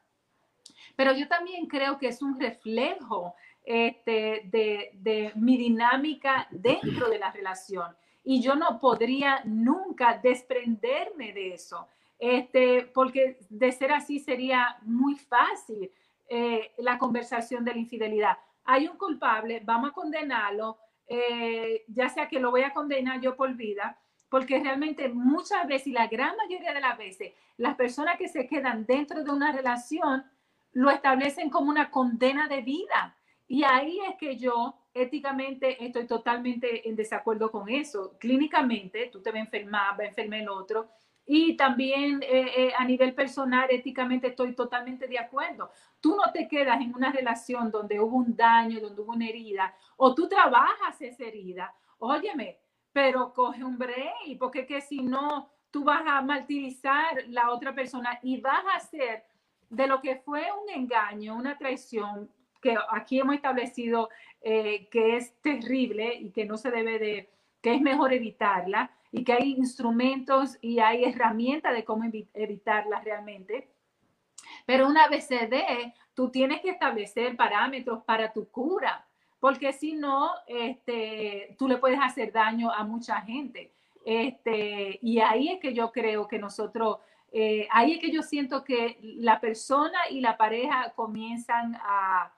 Pero yo también creo que es un reflejo este, de, de mi dinámica dentro de la relación. Y yo no podría nunca desprenderme de eso este, porque de ser así sería muy fácil eh, la conversación de la infidelidad. Hay un culpable, vamos a condenarlo, eh, ya sea que lo voy a condenar yo por vida, porque realmente muchas veces y la gran mayoría de las veces, las personas que se quedan dentro de una relación lo establecen como una condena de vida. Y ahí es que yo éticamente estoy totalmente en desacuerdo con eso. Clínicamente, tú te vas a enfermar, va a el otro y también eh, eh, a nivel personal, éticamente estoy totalmente de acuerdo. Tú no te quedas en una relación donde hubo un daño, donde hubo una herida, o tú trabajas esa herida. Óyeme, pero coge un break, porque que si no, tú vas a martirizar la otra persona y vas a hacer de lo que fue un engaño, una traición, que aquí hemos establecido eh, que es terrible y que no se debe de, que es mejor evitarla y que hay instrumentos y hay herramientas de cómo evitarlas realmente. Pero una vez se dé, tú tienes que establecer parámetros para tu cura, porque si no, este, tú le puedes hacer daño a mucha gente. Este, y ahí es que yo creo que nosotros, eh, ahí es que yo siento que la persona y la pareja comienzan a,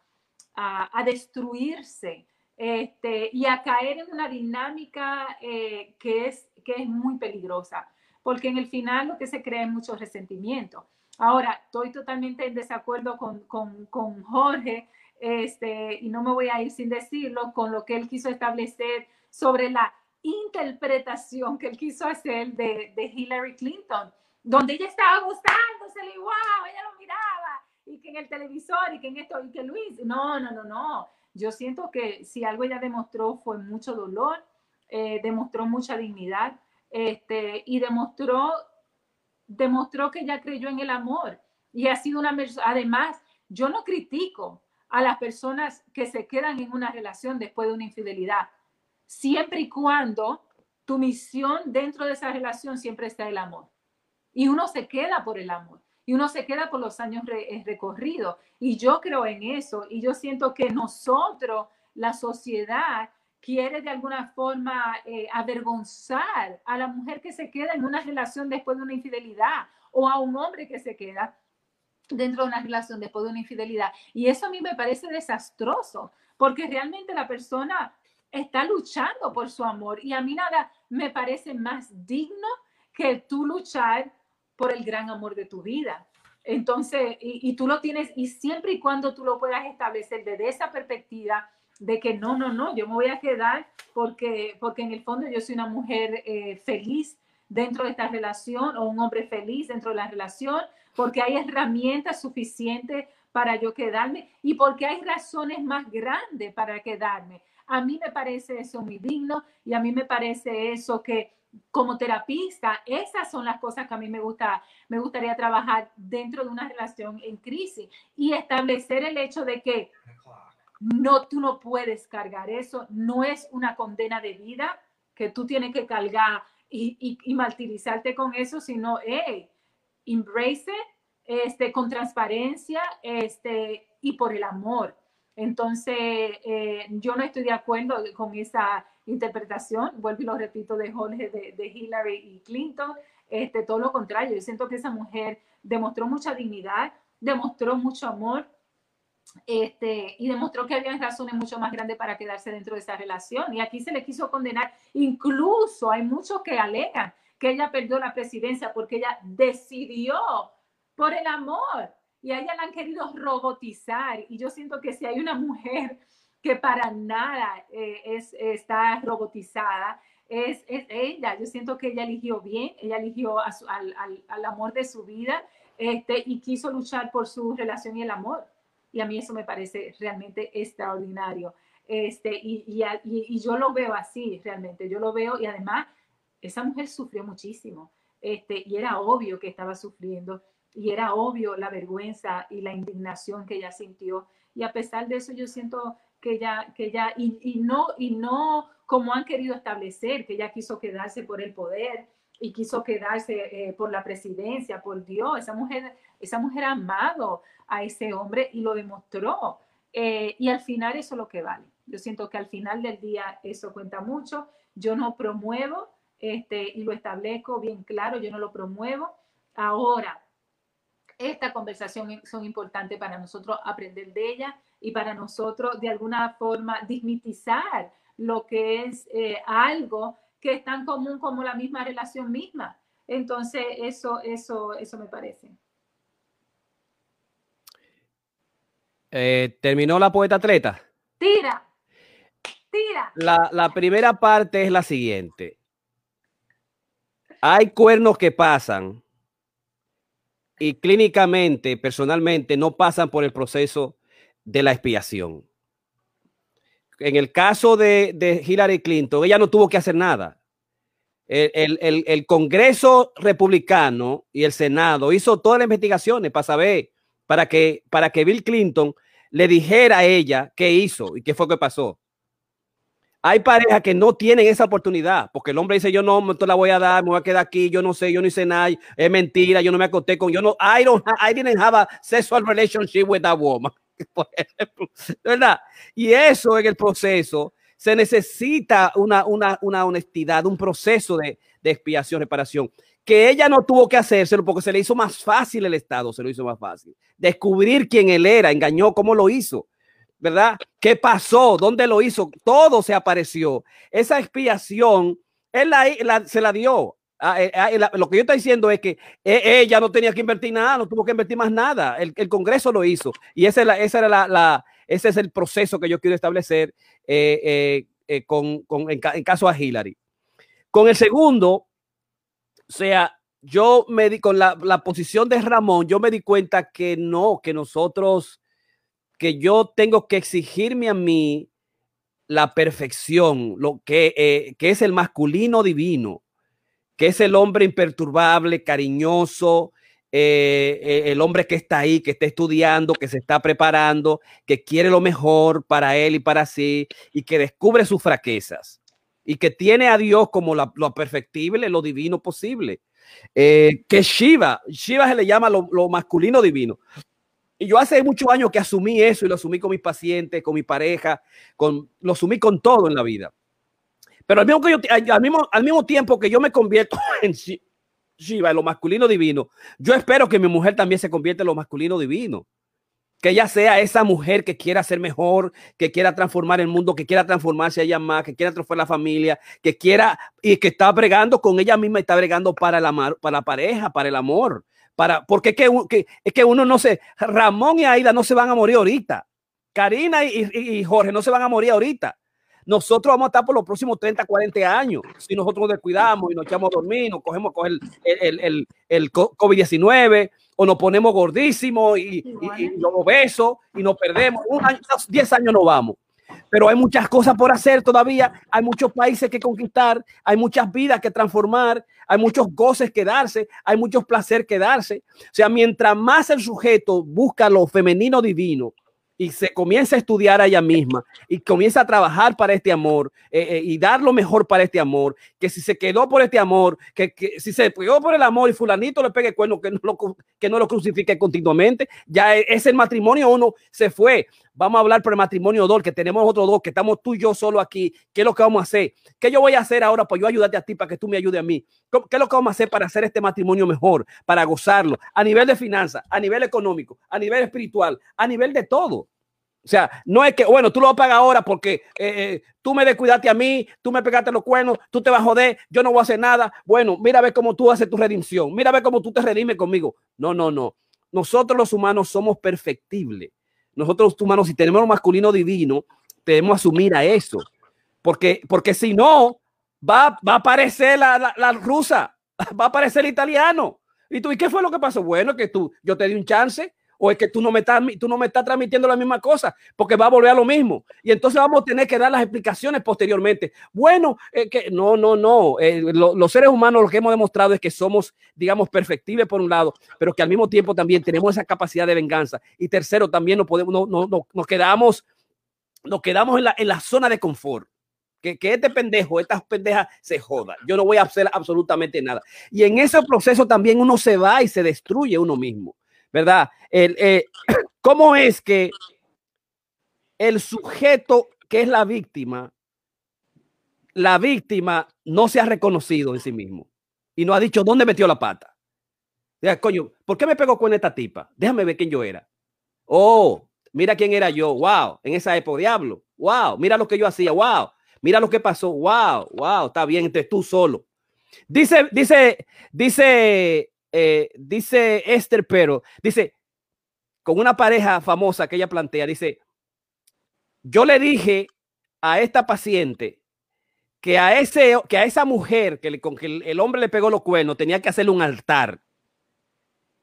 a, a destruirse este, y a caer en una dinámica eh, que, es, que es muy peligrosa, porque en el final lo que se crea es mucho resentimiento. Ahora, estoy totalmente en desacuerdo con, con, con Jorge, este, y no me voy a ir sin decirlo, con lo que él quiso establecer sobre la interpretación que él quiso hacer de, de Hillary Clinton, donde ella estaba gustándosele, wow, ella lo miraba, y que en el televisor, y que en esto, y que Luis, no, no, no, no, yo siento que si algo ella demostró fue mucho dolor, eh, demostró mucha dignidad este, y demostró, demostró que ella creyó en el amor y ha sido una además yo no critico a las personas que se quedan en una relación después de una infidelidad, siempre y cuando tu misión dentro de esa relación siempre está el amor. Y uno se queda por el amor y uno se queda por los años eh, recorridos. Y yo creo en eso y yo siento que nosotros, la sociedad, quiere de alguna forma eh, avergonzar a la mujer que se queda en una relación después de una infidelidad o a un hombre que se queda dentro de una relación después de una infidelidad. Y eso a mí me parece desastroso, porque realmente la persona está luchando por su amor y a mí nada me parece más digno que tú luchar por el gran amor de tu vida. Entonces, y, tú lo tienes, y siempre y cuando tú lo puedas establecer desde esa perspectiva, de que no, no, no, yo me voy a quedar porque, porque en el fondo yo soy una mujer eh, feliz dentro de esta relación o un hombre feliz dentro de la relación, porque hay herramientas suficientes para yo quedarme y porque hay razones más grandes para quedarme. A mí me parece eso muy digno y a mí me parece eso que como terapista, esas son las cosas que a mí me gusta, me gustaría trabajar dentro de una relación en crisis y establecer el hecho de que no, tú no puedes cargar eso. No es una condena de vida que tú tienes que cargar y, y, martirizarte con eso, sino, hey, embrace este, con transparencia este, y por el amor. Entonces, eh, yo no estoy de acuerdo con esa interpretación, vuelvo y lo repito, de Jorge, de, de Hillary y Clinton. Este, todo lo contrario, yo siento que esa mujer demostró mucha dignidad, demostró mucho amor, este, y demostró que había razones mucho más grandes para quedarse dentro de esa relación. Y aquí se le quiso condenar. Incluso hay muchos que alegan que ella perdió la presidencia porque ella decidió por el amor. Y a ella la han querido robotizar. Y yo siento que si hay una mujer que para nada eh, es, está robotizada, es, ella. Yo siento que ella eligió bien, ella eligió al, al, al, amor de su vida este, y quiso luchar por su relación y el amor y a mí eso me parece realmente extraordinario. Este, y, y, y, yo lo veo así realmente, yo lo veo y además esa mujer sufrió muchísimo este, y era obvio que estaba sufriendo y era obvio la vergüenza y la indignación que ella sintió y a pesar de eso yo siento que ella, que ella y, no, y no como han querido establecer, que ella quiso quedarse por el poder y quiso quedarse eh, por la presidencia, por Dios, esa mujer, esa mujer amado a ese hombre y lo demostró. Eh, y al final eso es lo que vale. Yo siento que al final del día eso cuenta mucho. Yo no promuevo, este, y lo establezco bien claro, yo no lo promuevo. Ahora, esta conversación son importantes para nosotros aprender de ella y para nosotros de alguna forma dignitizar lo que es eh, algo que es tan común como la misma relación misma. Entonces, eso, eso, eso me parece. Eh, ¿Terminó la poeta atleta? Tira, tira. La, la primera parte es la siguiente. Hay cuernos que pasan y clínicamente, personalmente, no pasan por el proceso de la expiación. En el caso de, de Hillary Clinton, ella no tuvo que hacer nada. El, el, el, Congreso republicano y el Senado hizo todas las investigaciones para saber para que, para que Bill Clinton le dijera a ella qué hizo y qué fue que pasó. Hay parejas que no tienen esa oportunidad porque el hombre dice: Yo no, me la voy a dar, me voy a quedar aquí, yo no sé, yo no hice nada, es mentira, yo no me acosté con, yo no, I don't, I didn't have a sexual relationship with that woman. [laughs] ¿verdad? Y eso en el proceso se necesita una, una, una honestidad, un proceso de, de expiación, reparación que ella no tuvo que hacérselo porque se le hizo más fácil el Estado, se lo hizo más fácil. Descubrir quién él era, engañó, cómo lo hizo, ¿verdad? ¿Qué pasó? ¿Dónde lo hizo? Todo se apareció. Esa expiación, él se la dio. Ah, eh, ah, lo que yo estoy diciendo es que ella no tenía que invertir nada, no tuvo que invertir más nada. El, Congreso lo hizo. Y esa, era la, ese es el proceso que yo quiero establecer eh, eh, eh con, en, caso a Hillary. Con el segundo, o sea, yo me di con la, posición de Ramón, yo me di cuenta que no, que nosotros, que yo tengo que exigirme a mí la perfección, lo que, eh, que es el masculino divino, que es el hombre imperturbable, cariñoso, eh, eh, el hombre que está ahí, que está estudiando, que se está preparando, que quiere lo mejor para él y para sí, y que descubre sus fraquezas, y que tiene a Dios como lo perfectible, lo divino posible. Eh, que Shiva, Shiva se le llama lo, masculino divino. Y yo hace muchos años que asumí eso y lo asumí con mis pacientes, con mi pareja, con, lo asumí con todo en la vida. Pero al mismo, que yo, al mismo, al mismo tiempo que yo me convierto [laughs] en, Shiva, en lo masculino divino, yo espero que mi mujer también se convierta en lo masculino divino. Que ella sea esa mujer que quiera ser mejor, que quiera transformar el mundo, que quiera transformarse ella más, que quiera transformar la familia, que quiera y que está bregando con ella misma, está bregando para el amor, para la pareja, para el amor, para porque es que, es que uno no se, Ramón y Aida no se van a morir ahorita, Karina y Jorge no se van a morir ahorita nosotros vamos a estar por los próximos 30, 40 años. Si nosotros nos descuidamos y nos echamos a dormir, nos cogemos coger el, el, el, COVID-19 o nos ponemos gordísimos y, y, y, obesos y nos perdemos, un año, 10 años no vamos. Pero hay muchas cosas por hacer todavía, hay muchos países que conquistar, hay muchas vidas que transformar, hay muchos goces que darse, hay muchos placer que darse. O sea, mientras más el sujeto busca lo femenino divino, y se comienza a estudiar a ella misma y comienza a trabajar para este amor eh, eh, y dar lo mejor para este amor, que si se quedó por este amor, que, si se quedó por el amor y fulanito le pegue cuerno, que no lo, que no lo crucifique continuamente, ya e, es el matrimonio uno se fue. Vamos a hablar por el matrimonio dos, que tenemos otros dos, que estamos tú y yo solo aquí. ¿Qué es lo que vamos a hacer? ¿Qué yo voy a hacer ahora para yo ayudarte a ti, para que tú me ayudes a mí? ¿Qué es lo que vamos a hacer para hacer este matrimonio mejor, para gozarlo, a nivel de finanzas, a nivel económico, a nivel espiritual, a nivel de todo? O sea, no es que, bueno, tú lo pagas ahora porque eh, eh, tú me descuidaste a mí, tú me pegaste los cuernos, tú te vas a joder, yo no voy a hacer nada. Bueno, mira a ver cómo tú haces tu redención, mira a ver cómo tú te redimes conmigo. No, no, no. Nosotros los humanos somos perfectibles. Nosotros humanos, si tenemos un masculino divino, debemos asumir a eso. Porque, porque si no, va, va a aparecer la, la, rusa, [laughs] va a aparecer el italiano. ¿Y tú, ¿y qué fue lo que pasó? Bueno, que tú, yo te di un chance, o es que tú no me estás, tú no me estás transmitiendo la misma cosa, porque va a volver a lo mismo. Y entonces vamos a tener que dar las explicaciones posteriormente. Bueno, que no, no, no. Eh, los seres humanos lo que hemos demostrado es que somos, digamos, perfectibles por un lado, pero que al mismo tiempo también tenemos esa capacidad de venganza. Y tercero, también nos podemos, no, no, no, nos quedamos, nos quedamos en la, en la zona de confort. Que, que, este pendejo, estas pendejas se joda. Yo no voy a hacer absolutamente nada. Y en ese proceso también uno se va y se destruye uno mismo. ¿Verdad? El, eh, [clears throat] ¿Cómo es que el sujeto que es la víctima, la víctima no se ha reconocido en sí mismo y no ha dicho dónde metió la pata? Diga, coño, ¿por qué me pegó con esta tipa? Déjame ver quién yo era. Oh, mira quién era yo. Wow, en esa época, diablo. Wow, mira lo que yo hacía. Wow, mira lo que pasó. Wow, wow, está bien, entonces tú solo. Dice, dice, dice eh, dice Esther Pero, dice, con una pareja famosa que ella plantea, dice, yo le dije a esta paciente que a, ese, que a esa mujer que, le, con que el hombre le pegó los cuernos tenía que hacerle un altar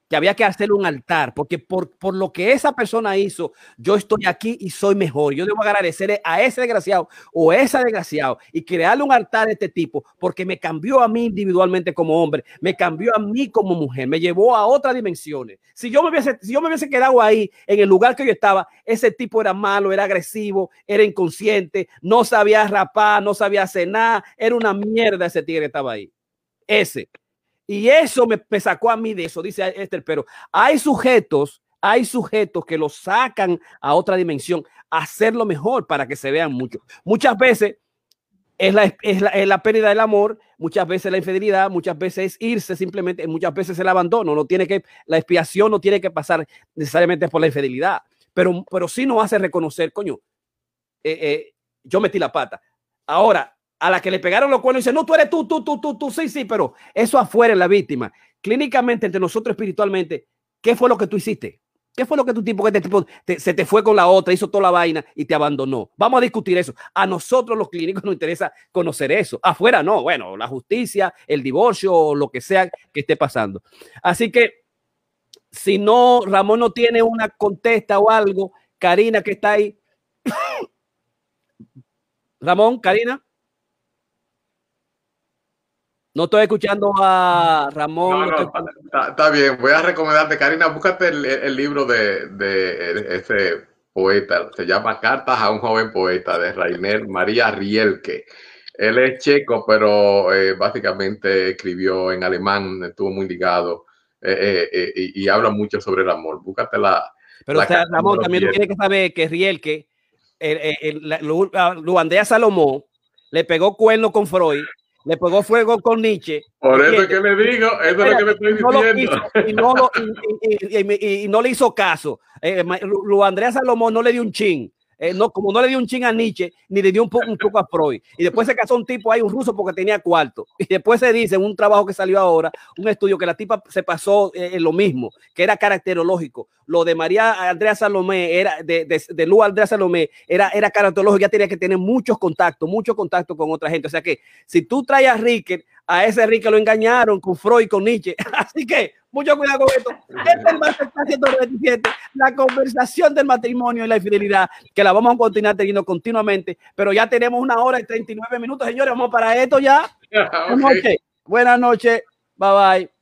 que había que hacerle un altar, porque por, por lo que esa persona hizo, yo estoy aquí y soy mejor. Yo debo agradecerle a ese desgraciado o esa desgraciado y crearle un altar de este tipo, porque me cambió a mí individualmente como hombre, me cambió a mí como mujer, me llevó a otras dimensiones. Si yo me hubiese, si yo me hubiese quedado ahí en el lugar que yo estaba, ese tipo era malo, era agresivo, era inconsciente, no sabía rapar, no sabía nada, era una mierda ese tigre que estaba ahí. Ese. Y eso me, sacó a mí de eso, dice Esther, pero hay sujetos, hay sujetos que lo sacan a otra dimensión, hacerlo mejor para que se vean mucho. Muchas veces es la, es, la, pérdida del amor, muchas veces la infidelidad, muchas veces irse simplemente, muchas veces el abandono, no tiene que, la expiación no tiene que pasar necesariamente por la infidelidad, pero, pero sí nos hace reconocer, coño, eh, eh, yo metí la pata. Ahora, a la que le pegaron los cuernos y dice, no, tú eres tú, tú, tú, tú, tú, sí, sí, pero eso afuera es la víctima. Clínicamente, entre nosotros espiritualmente, ¿qué fue lo que tú hiciste? ¿Qué fue lo que tu tipo, que este tipo se te fue con la otra, hizo toda la vaina y te abandonó? Vamos a discutir eso. A nosotros los clínicos [laughs] nos interesa conocer eso. Afuera no, bueno, la justicia, el divorcio lo que sea que esté pasando. Así que si no, Ramón no tiene una contesta o algo, Karina que está ahí. [coughs] Ramón, Karina. No estoy escuchando a Ramón. está, bien, voy a recomendarte, Karina, búscate el, libro de, de, ese poeta, se llama Cartas a un joven poeta de Rainer María Rielke. Él es checo, pero eh, básicamente escribió en alemán, estuvo muy ligado eh, eh, y, habla mucho sobre el amor. Búscate la. Pero Ramón, también tú tienes que saber que Rielke, el, el, Salomón, le pegó cuerno con Freud le pegó fuego con Nietzsche. Por eso es que le digo, eso es lo que me estoy diciendo. y, no y, no le hizo caso. Eh, Lu Andrea Salomón no le dio un chin. Eh, no, como no le dio un ching a Nietzsche, ni le dio un, poco, un poco a Freud. Y después se casó un tipo ahí, un ruso, porque tenía cuarto. Y después se dice en un trabajo que salió ahora, un estudio que la tipa se pasó eh, en lo mismo, que era caracterológico. Lo de María Andrea Salomé, era de, de, de Lu Andrea Salomé, era, era caracterológico, ya tenía que tener muchos contactos, muchos contactos con otra gente. O sea que si tú traes a Ricker, a ese Ricker lo engañaron con Freud con Nietzsche. [laughs] Así que mucho cuidado con esto. [laughs] Este es la conversación del matrimonio y la infidelidad, que la vamos a continuar teniendo continuamente, pero ya tenemos una hora y 39 minutos, señores, vamos para esto ya. [laughs] Buenas noches. Bye bye.